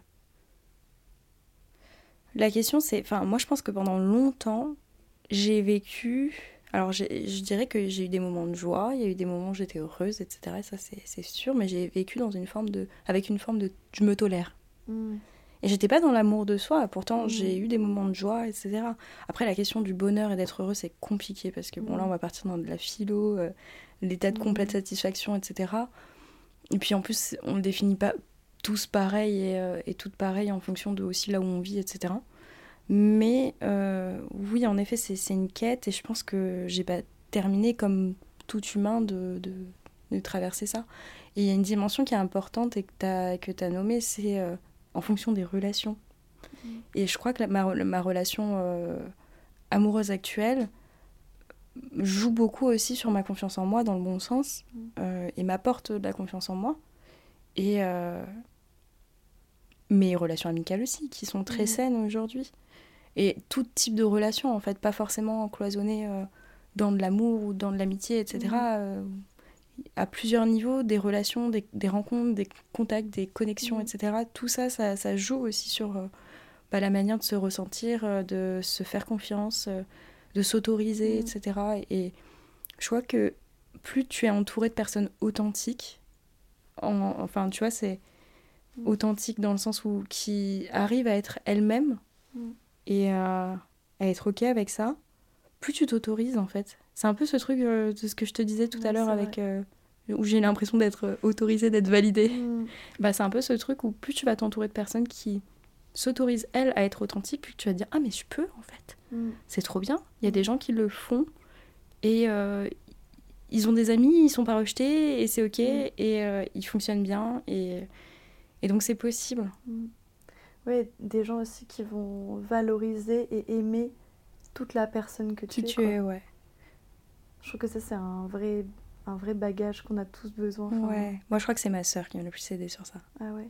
question, c'est... Enfin, moi, je pense que pendant longtemps, j'ai vécu alors je dirais que j'ai eu des moments de joie, il y a eu des moments où j'étais heureuse, etc. ça c'est sûr, mais j'ai vécu dans une forme de, avec une forme de je me tolère. Mm. Et j'étais pas dans l'amour de soi, pourtant mm. j'ai eu des moments de joie, etc. Après la question du bonheur et d'être heureux c'est compliqué parce que bon là mm. on va partir dans de la philo, euh, l'état de complète satisfaction, etc. Et puis en plus on ne définit pas tous pareil et, euh, et toutes pareilles en fonction de aussi là où on vit, etc. Mais euh, oui, en effet, c'est une quête et je pense que j'ai pas terminé comme tout humain de, de, de, traverser ça. Et il y a une dimension qui est importante et que tu as, que as nommée, c'est euh, en fonction des relations. Mm. Et je crois que ma, ma, relation euh, amoureuse actuelle joue beaucoup aussi sur ma confiance en moi dans le bon sens mm. et m'apporte de la confiance en moi. Et mes relations amicales aussi, qui sont très mm. saines aujourd'hui et tout type de relation en fait, pas forcément cloisonné euh, dans de l'amour ou dans de l'amitié, etc. Mmh. Euh, à plusieurs niveaux, des relations, des, des, rencontres, des contacts, des connexions, mmh. etc. Tout ça, ça, ça, joue aussi sur euh, bah, la manière de se ressentir, de se faire confiance, de s'autoriser, mmh. etc. Et je crois que plus tu es entouré de personnes authentiques, en, enfin, tu vois, c'est authentique dans le sens où qui arrivent à être elles-mêmes et à, être ok avec ça, plus tu t'autorises en fait. C'est un peu ce truc euh, de ce que je te disais tout à l'heure avec euh, où j'ai l'impression d'être euh, autorisée, d'être validée. Mm. Bah c'est un peu ce truc où plus tu vas t'entourer de personnes qui s'autorisent elles à être authentiques, plus tu vas dire ah mais je peux en fait. Mm. C'est trop bien. Il y a des gens qui le font et ils ont des amis, ils sont pas rejetés et c'est ok mm. et ils fonctionnent bien et, et donc c'est possible. Oui, des gens aussi qui vont valoriser et aimer toute la personne que tu, tu es. ouais. Je trouve que ça, c'est un vrai, un vrai bagage qu'on a tous besoin. Ouais. Moi, je crois que c'est ma sœur qui m'a le plus aidé sur ça. Ah ouais?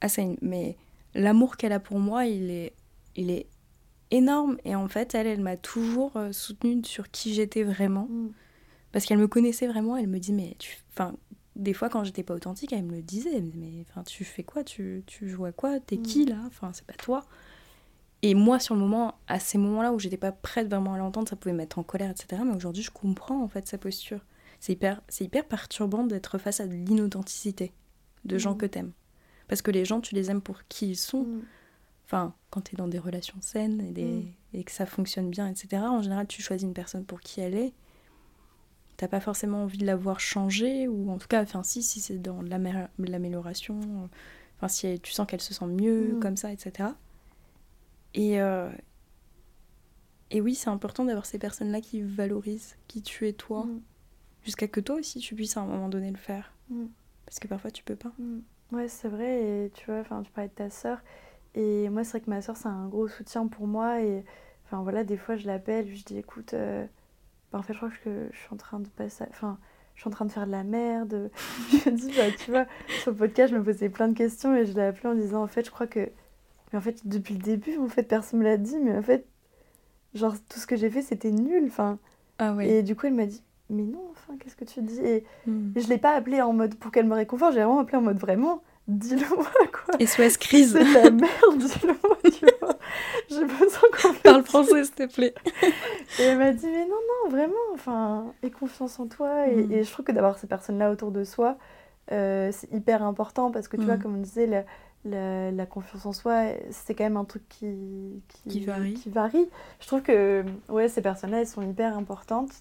Ah, Mais l'amour qu'elle a pour moi, il est, il est énorme. Et en fait, elle, elle m'a toujours euh, soutenue sur qui j'étais vraiment. Mm. Parce qu'elle me connaissait vraiment. Elle me dit, mais tu... Enfin, des fois, quand j'étais pas authentique, elle me le disait. mais enfin, tu fais quoi? Tu, tu joues à quoi? T'es qui mm. là? Enfin, c'est pas toi. Et moi, sur le moment, à ces moments-là où j'étais pas prête vraiment à l'entendre, ça pouvait me mettre en colère, etc. Mais aujourd'hui, je comprends en fait sa posture. C'est hyper, c'est hyper perturbant d'être face à de l'inauthenticité de gens mm. que t'aimes. Parce que les gens, tu les aimes pour qui ils sont. Mm. Enfin, quand t'es dans des relations saines et, des, et que ça fonctionne bien, etc. En général, tu choisis une personne pour qui elle est t'as pas forcément envie de la voir changer, ou en tout cas, enfin, si, si c'est dans l'amélioration, enfin, si tu sens qu'elle se sent mieux, mm. comme ça, etc. Et, euh, et oui, c'est important d'avoir ces personnes-là qui valorisent qui tu es toi, mm. jusqu'à que toi aussi tu puisses à un moment donné le faire. Mm. Parce que parfois tu peux pas. Ouais, c'est vrai, et tu vois, enfin, tu parlais de ta sœur, et moi, c'est vrai que ma sœur, c'est un gros soutien pour moi, et enfin, voilà, des fois, je l'appelle, je dis, écoute, euh, en fait, je crois que je suis en train de passer. Enfin, je suis en train de faire de la merde. je me dis, bah, tu vois, sur le podcast, je me posais plein de questions et je l'ai appelé en disant, en fait, je crois que. Mais en fait, depuis le début, en fait, personne me l'a dit, mais en fait, genre, tout ce que j'ai fait, c'était nul. Enfin. Ah ouais. Et du coup, elle m'a dit, mais non, enfin, qu'est-ce que tu dis? Et, hmm. je l'ai pas appelé en mode pour qu'elle me réconforte, j'ai vraiment appelé en mode vraiment dis-le-moi quoi. SOS crise. C'est la merde, dis-le-moi, tu vois. J'ai besoin qu'on parle français, s'il te plaît. et elle m'a dit, mais non, non, vraiment, enfin, aie confiance en toi. Et, mm. je trouve que d'avoir ces personnes-là autour de soi, euh, c'est hyper important parce que tu vois, mm. comme on disait, la, la, confiance en soi, c'est quand même un truc qui, qui, varie. qui varie. Je trouve que ouais, ces personnes-là, elles sont hyper importantes.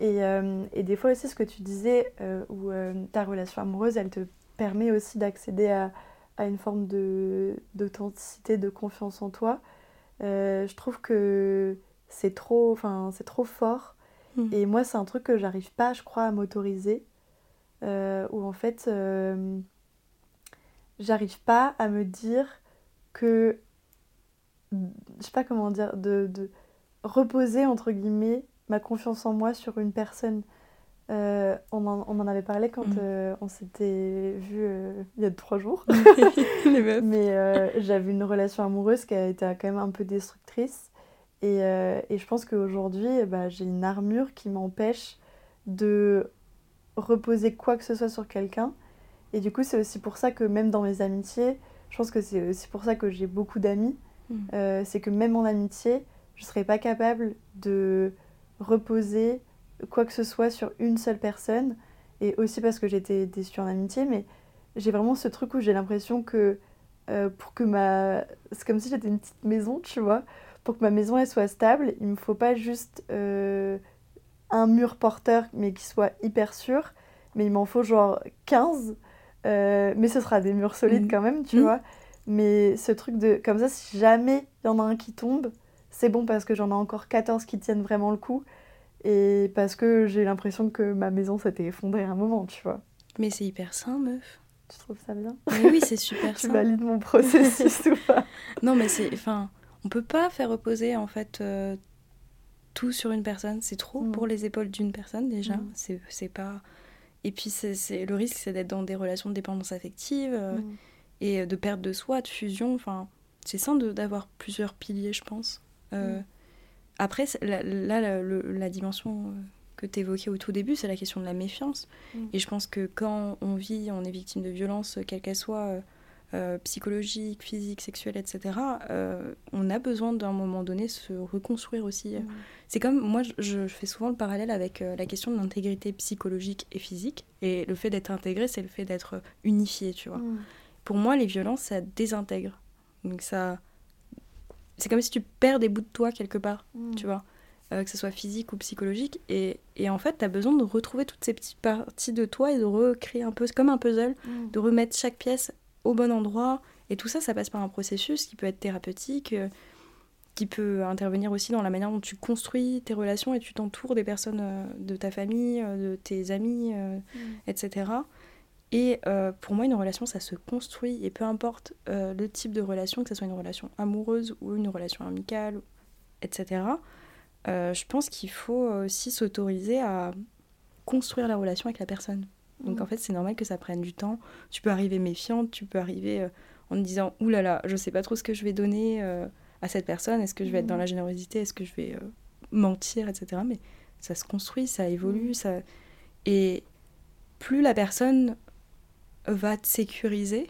Et, euh, et, des fois aussi, ce que tu disais, euh, où ta relation amoureuse, elle te permet aussi d'accéder à, à, une forme d'authenticité, de, confiance en toi. Euh, je trouve que c'est trop, trop fort. Hmm. Et moi, c'est un truc que j'arrive pas, je crois, à m'autoriser. Euh, où en fait, euh, j'arrive pas à me dire que, je sais pas comment dire, de, de reposer entre guillemets ma confiance en moi sur une personne. Euh, on, en, on, en, avait parlé quand mm. euh, on s'était vu euh, il y a trois jours. Mais j'avais une relation amoureuse qui a été quand même un peu destructrice. Et, et je pense qu'aujourd'hui, bah, j'ai une armure qui m'empêche de reposer quoi que ce soit sur quelqu'un. Et du coup, c'est aussi pour ça que même dans mes amitiés, je pense que c'est aussi pour ça que j'ai beaucoup d'amis. Mm. c'est que même en amitié, je ne serais pas capable de reposer quoi que ce soit sur une seule personne. Et aussi parce que j'étais déçue en amitié, mais j'ai vraiment ce truc où j'ai l'impression que euh, pour que ma. C'est comme si j'étais une petite maison, tu vois. Pour que ma maison elle soit stable, il me faut pas juste euh, un mur porteur, mais qui soit hyper sûr. Mais il m'en faut genre 15. Euh, mais ce sera des murs solides mmh. quand même, tu mmh. vois. Mais ce truc de. Comme ça, si jamais il y en a un qui tombe, c'est bon parce que j'en ai encore 14 qui tiennent vraiment le coup. Et parce que j'ai l'impression que ma maison s'était effondrée à un moment, tu vois. Mais c'est hyper sain, meuf. Tu trouves ça bien Oui, c'est super sain. tu valides mon processus ou pas Non, mais c'est. Enfin, on peut pas faire reposer, en fait, euh, tout sur une personne. C'est trop mm. pour les épaules d'une personne, déjà. Mm. C'est pas. Et puis, c'est le risque, c'est d'être dans des relations de dépendance affective euh, mm. et de perte de soi, de fusion. Enfin, c'est sain d'avoir plusieurs piliers, je pense. Euh, après, là, la, dimension euh, que tu évoquais au tout début, c'est la question de la méfiance. Mm. Et je pense que quand on vit, on est victime de violences, quelles qu'elles soient, euh, euh psychologiques, physiques, sexuelles, etc., euh, on a besoin d'un moment donné se reconstruire aussi. Mm. C'est comme, moi, je, fais souvent le parallèle avec la question de l'intégrité psychologique et physique. Et le fait d'être intégré, c'est le fait d'être unifié, tu vois. Mm. Pour moi, les violences, ça désintègre. Donc ça c'est comme si tu perds des bouts de toi quelque part, mm. tu vois, euh, que ce soit physique ou psychologique. Et, et en fait, tu as besoin de retrouver toutes ces petites parties de toi et de recréer un peu, comme un puzzle, mm. de remettre chaque pièce au bon endroit. Et tout ça, ça passe par un processus qui peut être thérapeutique, euh, qui peut intervenir aussi dans la manière dont tu construis tes relations et tu t'entoures des personnes euh, de ta famille, de tes amis, mm. etc. Et euh, pour moi, une relation, ça se construit. Et peu importe euh, le type de relation, que ce soit une relation amoureuse ou une relation amicale, etc., euh, je pense qu'il faut aussi s'autoriser à construire la relation avec la personne. Donc en mmh. fait, c'est normal que ça prenne du temps. Tu peux arriver méfiante, tu peux arriver en te disant Ouh là là, je sais pas trop ce que je vais donner à cette personne. Est-ce que je vais être dans mmh. la générosité? Est-ce que je vais mentir, etc. Mais ça se construit, ça évolue. Mmh. Ça... Et plus la personne va te sécuriser,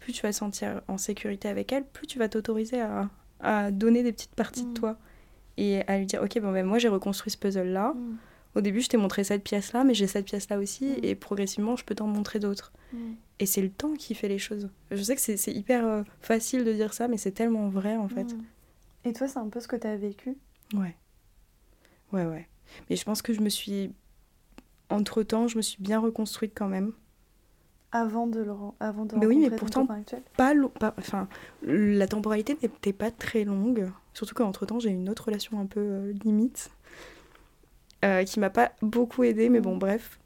plus tu vas te sentir en sécurité avec elle, plus tu vas t'autoriser à, à, donner des petites parties de mm. toi et à lui dire ok bon ben moi j'ai reconstruit ce puzzle là mm. au début je t'ai montré cette pièce là mais j'ai cette pièce là aussi mm. et progressivement je peux t'en montrer d'autres. Et c'est le temps qui fait les choses. Je sais que c'est hyper euh, facile de dire ça mais c'est tellement vrai en fait. Et toi c'est un peu ce que tu as vécu? Ouais. Ouais ouais. Mais je pense que je me suis entre temps je me suis bien reconstruite quand même avant de le avant de mais oui mais pourtant pas, pas enfin la temporalité n'était pas très longue. Surtout qu'entre temps j'ai une autre relation un peu euh, limite euh, qui m'a pas beaucoup aidée mais bon bref.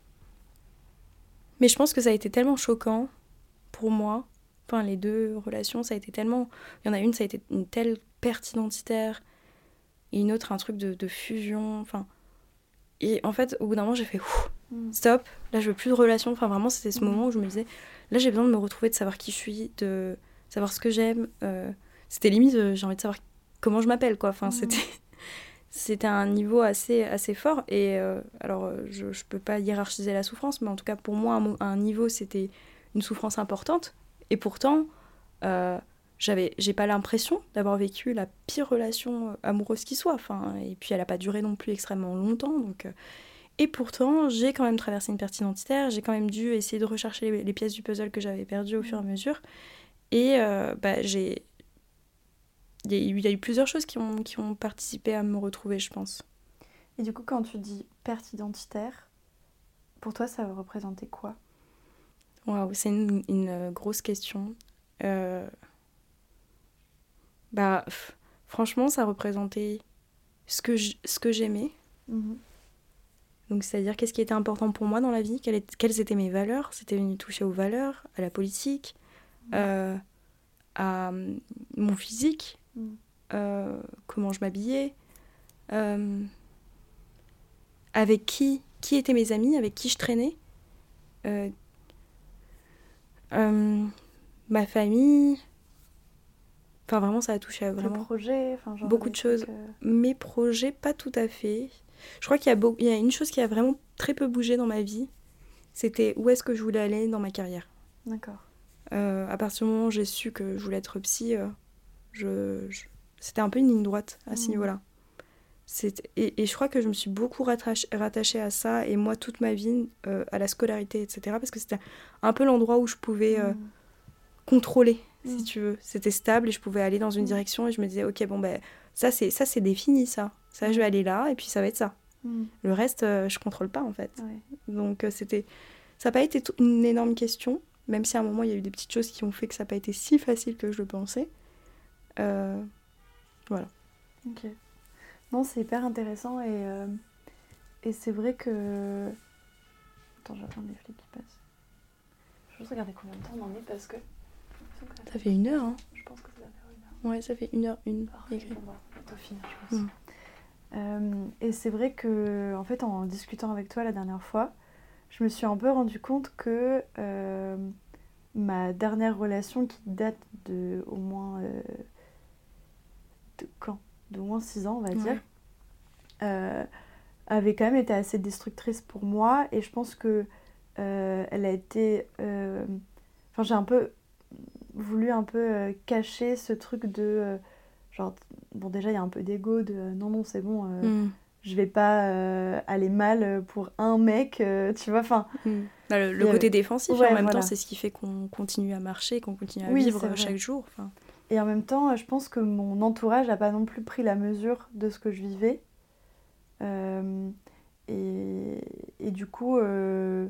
Mais je pense que ça a été tellement choquant pour moi. Enfin les deux relations ça a été tellement il y en a une ça a été une telle perte identitaire et une autre un truc de, de fusion enfin. Et en fait au bout d'un moment j'ai fait Mm. Stop, là je veux plus de relation. Enfin, vraiment, c'était ce mm. moment où je me disais, là j'ai besoin de me retrouver, de savoir qui je suis, de savoir ce que j'aime. Euh, c'était limite, euh, j'ai envie de savoir comment je m'appelle, quoi. Enfin, mm. c'était. C'était un niveau assez, assez fort. Et euh, alors, je ne peux pas hiérarchiser la souffrance, mais en tout cas, pour moi, un, un niveau, c'était une souffrance importante. Et pourtant, j'avais j'ai pas l'impression d'avoir vécu la pire relation amoureuse qui soit. Enfin, et puis, elle n'a pas duré non plus extrêmement longtemps. Donc, et pourtant, j'ai quand même traversé une perte identitaire, j'ai quand même dû essayer de rechercher les, pièces du puzzle que j'avais perdues au fur et à mesure. Et euh, bah, j'ai. Il y, a eu plusieurs choses qui ont, qui ont participé à me retrouver, je pense. Et du coup, quand tu dis perte identitaire, pour toi, ça représentait quoi? Waouh, c'est une, une, grosse question. Euh... Bah, franchement, ça représentait ce que j'aimais. Mm donc, c'est-à-dire qu'est-ce qui était important pour moi dans la vie, quelles, étaient mes valeurs? C'était venu toucher aux valeurs, à la politique, euh, à mm, mon physique, mm. euh, comment je m'habillais, euh, avec qui qui étaient mes amis, avec qui je traînais. Ma famille. Enfin, vraiment, ça a touché à vraiment genre beaucoup de choses. mes projets, pas tout à fait. Je crois qu'il y, a beau- il y a une chose qui a vraiment très peu bougé dans ma vie. C'était où est-ce que je voulais aller dans ma carrière. D'accord. Euh, à partir du moment où j'ai su que je voulais être psy, euh, je, je- c'était un peu une ligne droite à ce Mhm. niveau-là. Et, et je crois que je me suis beaucoup rattachée à ça, et moi toute ma vie, euh, à la scolarité, etc. Parce que c'était un peu l'endroit où je pouvais euh, Mm. contrôler, si Mhm. tu veux. C'était stable et je pouvais aller dans une direction et je me disais, ok, bon, ben, ça c'est ça c'est défini, ça. Ça, je vais aller là, et puis ça va être ça. Mm. Le reste, euh, je contrôle pas, en fait. Ouais. Donc euh, c'était, ça n'a pas été une énorme question, même si à un moment il y a eu des petites choses qui ont fait que ça n'a pas été si facile que je le pensais. Euh, Ok. Non, c'est hyper intéressant et, euh, et c'est vrai que. Attends, j'attends les flics qui passent. Je vais juste regarder combien de temps on en est parce que. ça fait une heure, hein Je pense que ça Ouais, ça fait une heure une. Parfait, bon, bah, je pense. Mm. Euh, et c'est vrai que, en fait, en discutant avec toi la dernière fois, je me suis un peu rendu compte que euh, ma dernière relation, qui date de au moins. euh, de quand? De au moins 6 ans, on va dire, avait quand même été assez destructrice pour moi. Et je pense que elle a été. Enfin, j'ai un peu voulu un peu euh, cacher ce truc de. euh, genre, bon, déjà, il y a un peu d'ego de euh, non, non, c'est bon, Mm. je vais pas aller mal pour un mec, tu vois. Enfin, Mm. Bah, le, côté défensif, ouais, en même voilà. temps, c'est ce qui fait qu'on continue à marcher, qu'on continue à Oui, vivre chaque jour. Enfin, Et en même temps, je pense que mon entourage n'a pas non plus pris la mesure de ce que je vivais. Euh, et, et du coup, euh,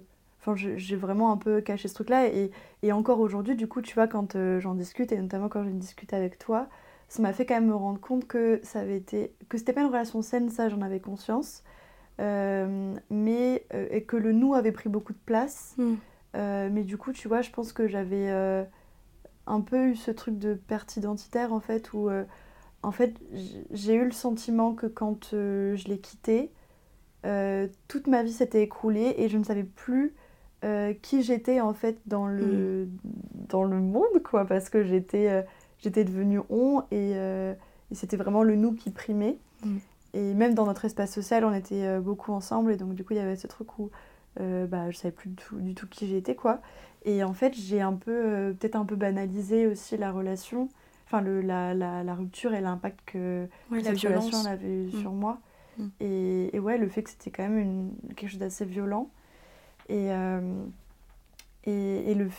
enfin, je- j'ai vraiment un peu caché ce truc-là. Et, et encore aujourd'hui, du coup, tu vois, quand euh, j'en discute, et notamment quand j'ai discuté avec toi, ça m'a fait quand même me rendre compte que ça avait été, que c'était pas une relation saine, ça j'en avais conscience. Euh, mais euh, et que le nous avait pris beaucoup de place. Mm. Euh, mais du coup, tu vois, je pense que j'avais un peu eu ce truc de perte identitaire en fait, où en fait j'ai eu le sentiment que quand je l'ai quitté, toute ma vie s'était écroulée et je ne savais plus euh, qui j'étais en fait dans le, dans le monde, quoi, parce que j'étais euh, j'étais devenue on et, euh, et c'était vraiment le nous qui primait. Mm. Et même dans notre espace social, on était beaucoup ensemble et donc du coup, il y avait ce truc où bah, je savais plus du tout, du tout qui j'étais, quoi. Et en fait, j'ai un peu, peut-être un peu banalisé aussi la relation, enfin le, la, la, la rupture et l'impact que la cette relation violence. avait eu Mm. sur moi. Mm. Et, et ouais, le fait que c'était quand même une, quelque chose d'assez violent. Et, euh, et, et le,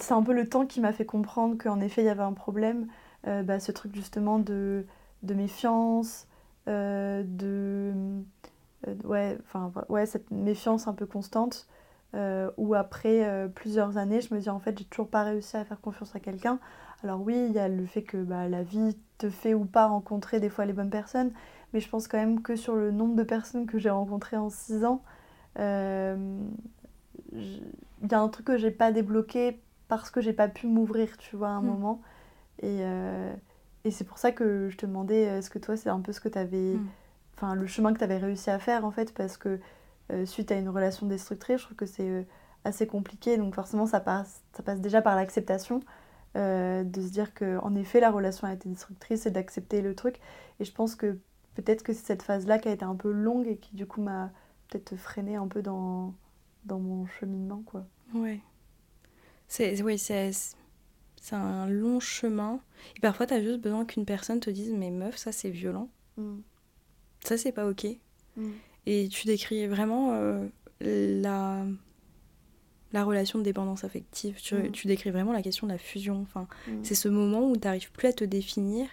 c'est un peu le temps qui m'a fait comprendre qu'en effet, il y avait un problème. Euh, bah, ce truc justement de, de méfiance, euh, de... ouais, enfin, ouais, cette méfiance un peu constante. où après plusieurs années, je me dis en fait, j'ai toujours pas réussi à faire confiance à quelqu'un. Alors oui, il y a le fait que bah, la vie te fait ou pas rencontrer des fois les bonnes personnes, mais je pense quand même que sur le nombre de personnes que j'ai rencontrées en 6 ans, il y a un truc que j'ai pas débloqué parce que j'ai pas pu m'ouvrir, tu vois, à un Mm. moment. Et, euh, et c'est pour ça que je te demandais, est-ce que toi, c'est un peu ce que tu avais. Mm. Enfin, le chemin que tu avais réussi à faire, en fait, parce que euh, suite à une relation destructrice, je trouve que c'est euh, assez compliqué. Donc, forcément, ça passe, ça passe déjà par l'acceptation. euh, de se dire que en effet la relation a été destructrice et d'accepter le truc et je pense que peut-être que c'est cette phase là qui a été un peu longue et qui du coup m'a peut-être freiné un peu dans dans mon cheminement quoi Ouais. C'est oui, c'est un long chemin. Et parfois, tu as juste besoin qu'une personne te dise Mais meuf, ça c'est violent. Ça c'est pas ok. Et tu décris vraiment euh, la, la relation de dépendance affective. Tu, Mm. tu décris vraiment la question de la fusion. Enfin, Mm. C'est ce moment où tu n'arrives plus à te définir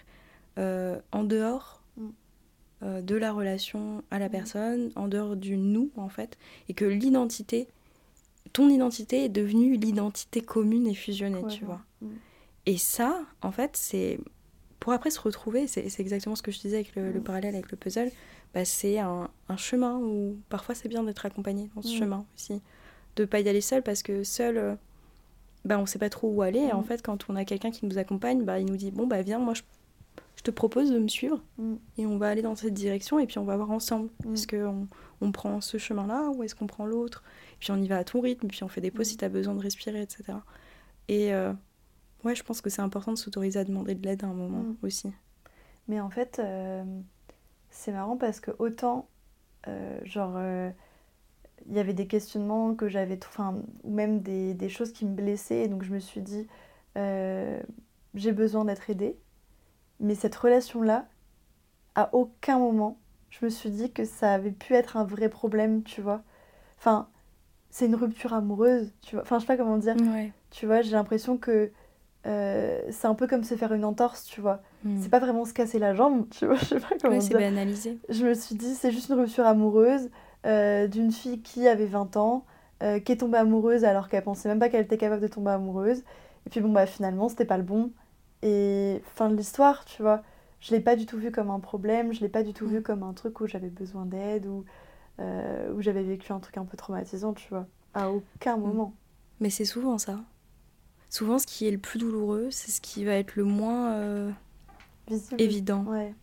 euh, en dehors Mm. Euh, de la relation à la Mm. personne, en dehors du nous en fait. Et que l'identité, ton identité est devenue l'identité commune et fusionnée, tu vois. Mm. Et ça, en fait, c'est pour après se retrouver, c'est c'est exactement ce que je disais avec le, le Mm. parallèle avec le puzzle, bah, c'est un, un chemin où parfois c'est bien d'être accompagné dans ce chemin aussi. De pas y aller seul parce que seul, euh, bah, on sait pas trop où aller. Et en fait, quand on a quelqu'un qui nous accompagne, bah, il nous dit Bon, bah viens, moi je, je te propose de me suivre Mm. et on va aller dans cette direction et puis on va voir ensemble. Mm. Est-ce qu'on on prend ce chemin-là ou est-ce qu'on prend l'autre? Puis on y va à ton rythme, puis on fait des pauses Mm. si tu as besoin de respirer, etc. Et euh, ouais, je pense que c'est important de s'autoriser à demander de l'aide à un moment aussi. Mais en fait, euh, c'est marrant parce que autant, euh, genre, euh, il y avait des questionnements que j'avais, enfin, ou même des, des choses qui me blessaient, et donc je me suis dit, euh, j'ai besoin d'être aidée. Mais cette relation-là, à aucun moment, je me suis dit que ça avait pu être un vrai problème, tu vois. Enfin, c'est une rupture amoureuse, tu vois. Enfin, je sais pas comment dire. Ouais. Tu vois, j'ai l'impression que euh, c'est un peu comme se faire une entorse, tu vois. Mm. C'est pas vraiment se casser la jambe, tu vois, je sais pas comment Ouais, c'est dire. banalisé. Je me suis dit, c'est juste une rupture amoureuse euh, d'une fille qui avait 20 ans, euh, qui est tombée amoureuse alors qu'elle pensait même pas qu'elle était capable de tomber amoureuse. Et puis bon, bah finalement, c'était pas le bon. Et fin de l'histoire, tu vois. Je l'ai pas du tout vu comme un problème, je l'ai pas du tout vu comme un truc où j'avais besoin d'aide ou euh, où j'avais vécu un truc un peu traumatisant, tu vois. À aucun moment. Mais c'est souvent ça. Souvent, ce qui est le plus douloureux, c'est ce qui va être le moins euh, évident. Ouais.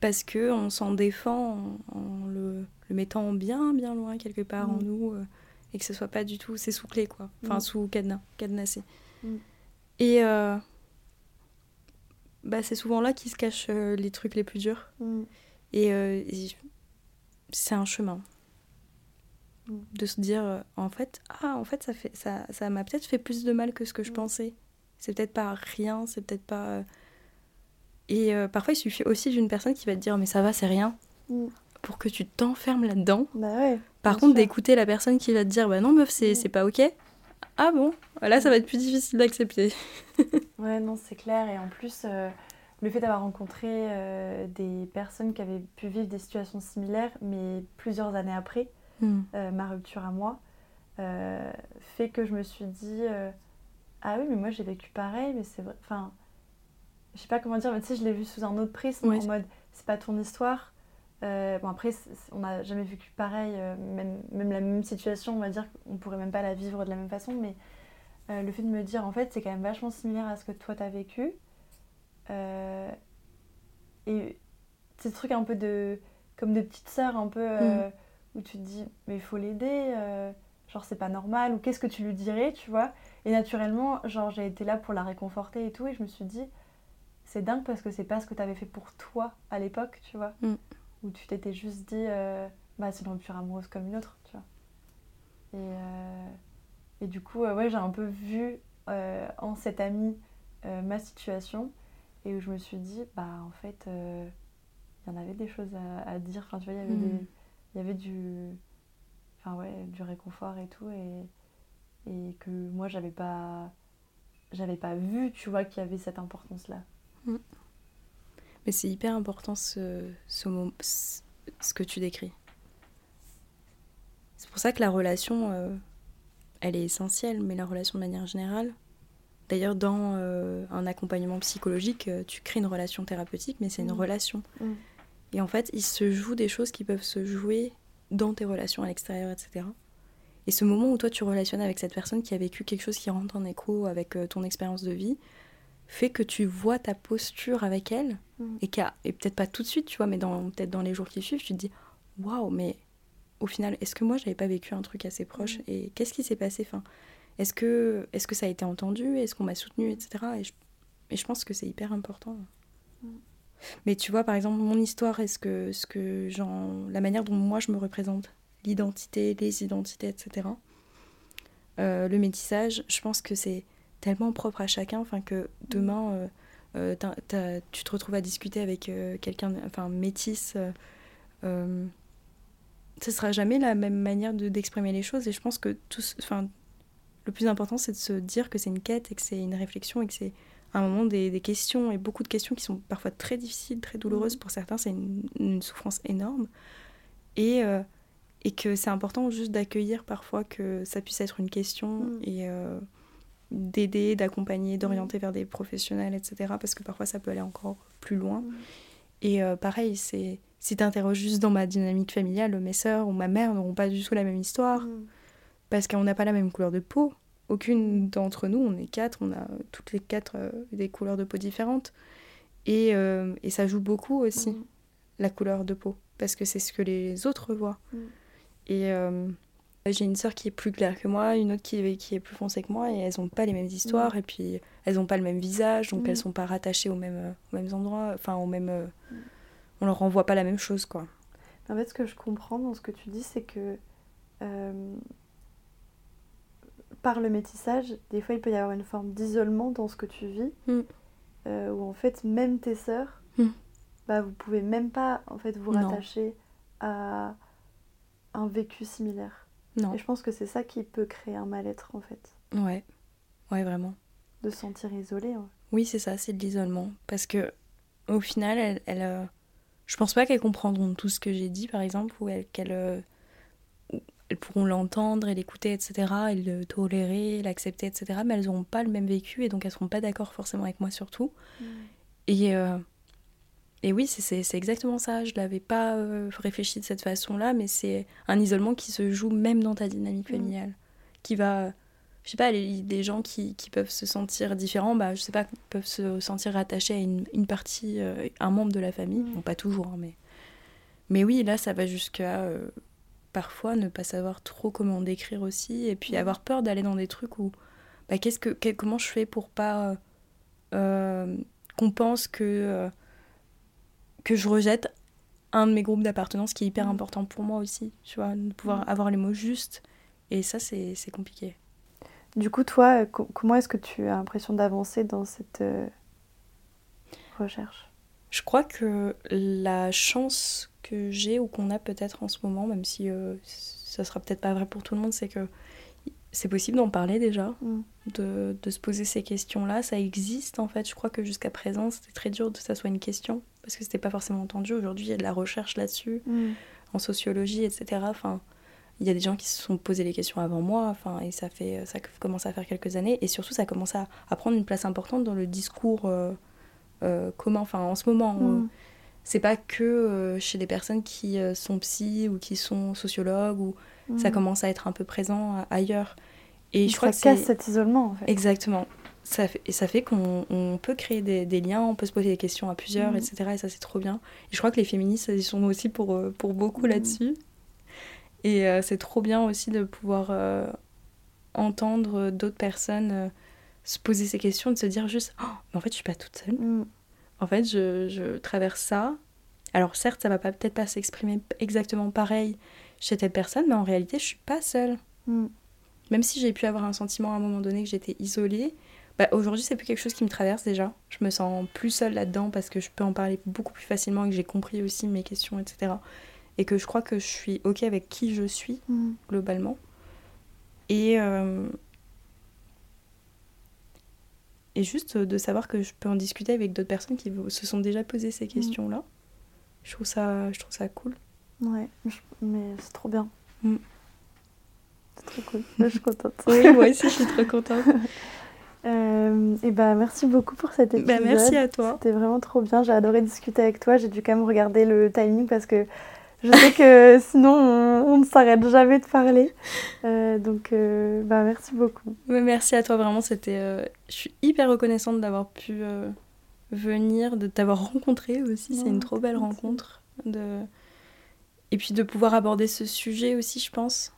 Parce que on s'en défend en, en le, le mettant bien, bien loin quelque part en Mm. nous. euh, et que ce soit pas du tout. C'est sous clé, quoi. Enfin, Mm. sous cadenas, cadenassé. Mm. Et bah, c'est souvent là qu'ils se cachent euh, les trucs les plus durs. Mm. Et, euh, et c'est un chemin. Mm. De se dire, euh, en fait, ah, en fait, ça fait, ça, ça m'a peut-être fait plus de mal que ce que je Mm. pensais. C'est peut-être pas rien, c'est peut-être pas. Et parfois, il suffit aussi d'une personne qui va te dire, mais ça va, c'est rien, pour que tu t'enfermes là-dedans. Bah ouais. Par contre, d'écouter la personne qui va te dire, bah non, meuf, c'est c'est pas ok. Ah bon, là, ça va être plus difficile d'accepter. Ouais, non, c'est clair. Et en plus, euh, le fait d'avoir rencontré euh, des personnes qui avaient pu vivre des situations similaires, mais plusieurs années après euh, ma rupture à moi, fait que je me suis dit Ah oui, mais moi j'ai vécu pareil, mais c'est vrai. Enfin, je sais pas comment dire, mais tu sais, je l'ai vu sous un autre prisme, Ouais. en mode C'est pas ton histoire. Euh, bon, après, on n'a jamais vécu pareil, euh, même, même la même situation, on va dire qu'on pourrait même pas la vivre de la même façon, mais euh, le fait de me dire, en fait, c'est quand même vachement similaire à ce que toi t'as vécu. Euh, et c'est ce truc un peu de. comme de petite sœur, un peu. euh, où tu te dis, mais il faut l'aider, genre c'est pas normal, ou qu'est-ce que tu lui dirais, tu vois? Et naturellement, genre j'ai été là pour la réconforter et tout, et je me suis dit, c'est dingue parce que c'est pas ce que t'avais fait pour toi à l'époque, tu vois? Mm. Où tu t'étais juste dit, euh, bah c'est une rupture amoureuse comme une autre, tu vois. Et, euh, et du coup, euh, ouais, j'ai un peu vu euh, en cette amie euh, ma situation, et où je me suis dit, bah en fait, il y en avait des choses à, à dire, enfin tu vois, il y avait Mm. des il y avait du enfin ouais du réconfort et tout et, et que moi j'avais pas j'avais pas vu tu vois qu'il y avait cette importance là Mais c'est hyper important ce, ce, que tu décris. C'est pour ça que la relation, euh, elle est essentielle, mais la relation de manière générale. D'ailleurs, dans euh, un accompagnement psychologique, euh, tu crées une relation thérapeutique, mais c'est une Mhm. relation. Mm. Et en fait, il se joue des choses qui peuvent se jouer dans tes relations à l'extérieur, etc. Et ce moment où toi tu relationnes avec cette personne qui a vécu quelque chose qui rentre en écho avec ton expérience de vie, fait que tu vois ta posture avec elle Mm. et, peut-être pas tout de suite, tu vois, mais dans, peut-être dans les jours qui suivent, tu te dis waouh, mais au final, est-ce que moi j'avais pas vécu un truc assez proche et qu'est-ce qui s'est passé enfin, Est-ce que, est que ça a été entendu Est-ce qu'on m'a soutenu, etc. Et je, et je pense que c'est hyper important. Mais tu vois, par exemple, mon histoire, est-ce que, ce que j'en, la manière dont moi je me représente, l'identité, les identités, etc. euh, le métissage, je pense que c'est tellement propre à chacun, enfin que demain, euh, euh, tu te retrouves à discuter avec euh, quelqu'un, enfin métisse, euh, euh, ce sera jamais la même manière de- d'exprimer les choses. Et je pense que tout, enfin, le plus important, c'est de se dire que c'est une quête et que c'est une réflexion et que c'est un moment des, des questions et beaucoup de questions qui sont parfois très difficiles, très douloureuses pour certains. C'est une, une souffrance énorme. Et, et que c'est important juste d'accueillir parfois que ça puisse être une question Mm. et euh, d'aider, d'accompagner, d'orienter vers des professionnels, etc. Parce que parfois ça peut aller encore plus loin. Mm. Et euh, pareil, c'est si tu interroges juste dans ma dynamique familiale, mes sœurs ou ma mère n'auront pas du tout la même histoire Mm. parce qu'on n'a pas la même couleur de peau. Aucune d'entre nous, on est quatre, on a toutes les quatre euh, des couleurs de peau différentes. Et, euh, et ça joue beaucoup aussi, Mm. la couleur de peau, parce que c'est ce que les autres voient. Mm. Et j'ai une sœur qui est plus claire que moi, une autre qui est, qui est plus foncée que moi, et elles n'ont pas les mêmes histoires, et puis elles n'ont pas le même visage, donc Mm. elles sont pas rattachées aux mêmes, aux mêmes endroits, enfin au même... euh, on leur renvoie pas la même chose, quoi. En fait, ce que je comprends dans ce que tu dis, c'est que euh, par le métissage, des fois, il peut y avoir une forme d'isolement dans ce que tu vis, Mm. euh, où en fait, même tes sœurs, Mm. bah, vous pouvez même pas en fait vous Non. rattacher à un vécu similaire. Non, Et je pense que c'est ça qui peut créer un mal-être en fait, ouais, ouais, vraiment. de se sentir isolé. ouais. Oui, c'est ça, c'est de l'isolement. Parce que au final, elle, elle, euh, je pense pas qu'elles comprendront tout ce que j'ai dit, par exemple, ou elles, qu'elles euh, elles pourront l'entendre et l'écouter, etc., et le tolérer, l'accepter, etc., mais elles n'auront pas le même vécu et donc elles seront pas d'accord forcément avec moi surtout. Et, euh, et oui, c'est- exactement ça. Je l'avais pas euh, réfléchi de cette façon-là, mais c'est un isolement qui se joue même dans ta dynamique Mm. familiale. Qui va. Je sais pas, les, des gens qui, qui peuvent se sentir différents, bah, je sais pas, peuvent se sentir rattachés à une, une partie, euh, un membre de la famille. Mm. Bon, pas toujours, hein, mais. Mais oui, là, ça va jusqu'à. euh, parfois ne pas savoir trop comment décrire aussi, et puis Mm. avoir peur d'aller dans des trucs où. Bah, qu'est-ce que, comment je fais pour pas. qu'on pense que. Que je rejette un de mes groupes d'appartenance qui est hyper important pour moi aussi, tu vois, de pouvoir Mm. avoir les mots justes. Et ça, c'est compliqué. Du coup, toi, euh, co- comment est-ce que tu as l'impression d'avancer dans cette euh, recherche? Je crois que la chance que j'ai ou qu'on a peut-être en ce moment, même si euh, ça sera peut-être pas vrai pour tout le monde, c'est que c'est possible d'en parler déjà, Mm. de, de se poser ces questions-là. Ça existe en fait. Je crois que jusqu'à présent, c'était très dur que ça soit une question parce que c'était pas forcément entendu. Aujourd'hui, il y a de la recherche là-dessus. en sociologie, etc. Enfin, il y a des gens qui se sont posés les questions avant moi, enfin, et ça fait, ça commence à faire quelques années, et surtout ça commence à, à prendre une place importante dans le discours euh, euh, commun. Enfin, en ce moment, Mm. C'est pas que euh, chez des personnes qui euh, sont psy ou qui sont sociologues, ou ça Mm. commence à être un peu présent euh, ailleurs. Et je ça crois que casse cet isolement en fait. exactement. Ça fait, et ça fait qu'on on peut créer des, des liens, on peut se poser des questions à plusieurs, Mhm. etc. Et ça, c'est trop bien. Et je crois que les féministes, ils sont aussi pour, pour beaucoup Mhm. là-dessus. Et euh, c'est trop bien aussi de pouvoir euh, entendre d'autres personnes euh, se poser ces questions, de se dire juste Oh, mais en fait, je suis pas toute seule. Mm. En fait, je, je traverse ça. Alors, certes, ça va pas- peut-être pas s'exprimer exactement pareil chez telle personne, mais en réalité, je suis pas seule. Mm. Même si j'ai pu avoir un sentiment à un moment donné que j'étais isolée, bah, aujourd'hui c'est plus quelque chose qui me traverse déjà. Je me sens plus seule là-dedans parce que je peux en parler beaucoup plus facilement et que j'ai compris aussi mes questions, etc. Et que je crois que je suis ok avec qui je suis Mm. globalement. Et, euh, et juste de savoir que je peux en discuter avec d'autres personnes qui se sont déjà posées ces questions-là. Je, trouve ça, je trouve ça cool. Ouais, mais c'est trop bien. Mm. C'est trop cool. Je suis contente. Oui, moi aussi je suis trop contente. Euh, et ben merci beaucoup pour cet épisode. Bah, merci à toi. C'était vraiment trop bien. J'ai adoré discuter avec toi. J'ai dû quand même regarder le timing parce que je sais que sinon on, on ne s'arrête jamais de parler. Euh, donc euh, bah, merci beaucoup. Merci à toi, vraiment. C'était, euh, je suis hyper reconnaissante d'avoir pu venir, de t'avoir rencontré aussi. C'est une trop belle merci. rencontre. De... Et puis de pouvoir aborder ce sujet aussi, je pense,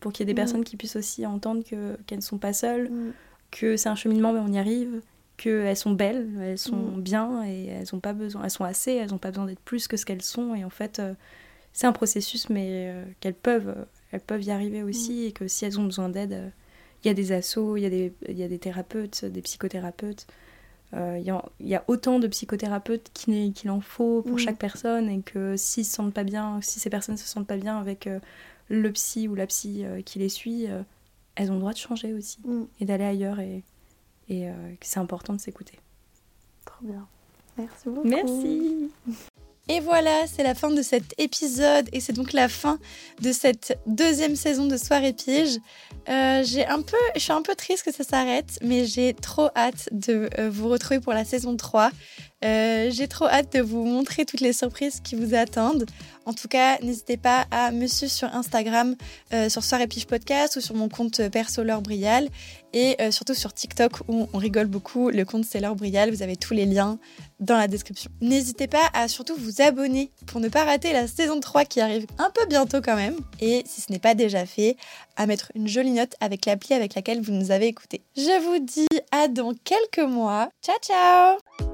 pour qu'il y ait des Mm. personnes qui puissent aussi entendre que, qu'elles ne sont pas seules, Mm. que c'est un cheminement, mais on y arrive, qu'elles sont belles, elles sont Mm. bien et elles ont pas besoin, elles sont assez, elles n'ont pas besoin d'être plus que ce qu'elles sont. Et en fait, euh, c'est un processus, mais euh, qu'elles peuvent, euh, elles peuvent y arriver aussi et que si elles ont besoin d'aide, euh, il y a des assos, il y, a des- il y a des thérapeutes, des psychothérapeutes. Il y, a- il y a autant de psychothérapeutes qu'il en faut pour Mm. chaque personne et que s'ils se sentent pas bien, si ces personnes se sentent pas bien avec le psy ou la psy qui les suit, elles ont le droit de changer aussi Mm. et d'aller ailleurs et, et euh, que c'est important de s'écouter. Trop bien. Merci beaucoup. Merci. Et voilà, c'est la fin de cet épisode et c'est donc la fin de cette deuxième saison de Soirée Pige. Euh, un peu, je suis un peu triste que ça s'arrête, mais j'ai trop hâte de euh, vous retrouver pour la saison 3. Euh, j'ai trop hâte de vous montrer toutes les surprises qui vous attendent. En tout cas, n'hésitez pas à me suivre sur Instagram, euh, sur Soir et Pige Podcast ou sur mon compte perso Laure Brial et euh, surtout sur TikTok où on rigole beaucoup. Le compte c'est Laure Brial. Vous avez tous les liens dans la description. N'hésitez pas à surtout vous abonner pour ne pas rater la saison 3 qui arrive un peu bientôt quand même. Et si ce n'est pas déjà fait, à mettre une jolie note avec l'appli avec laquelle vous nous avez écouté. Je vous dis à dans quelques mois. Ciao ciao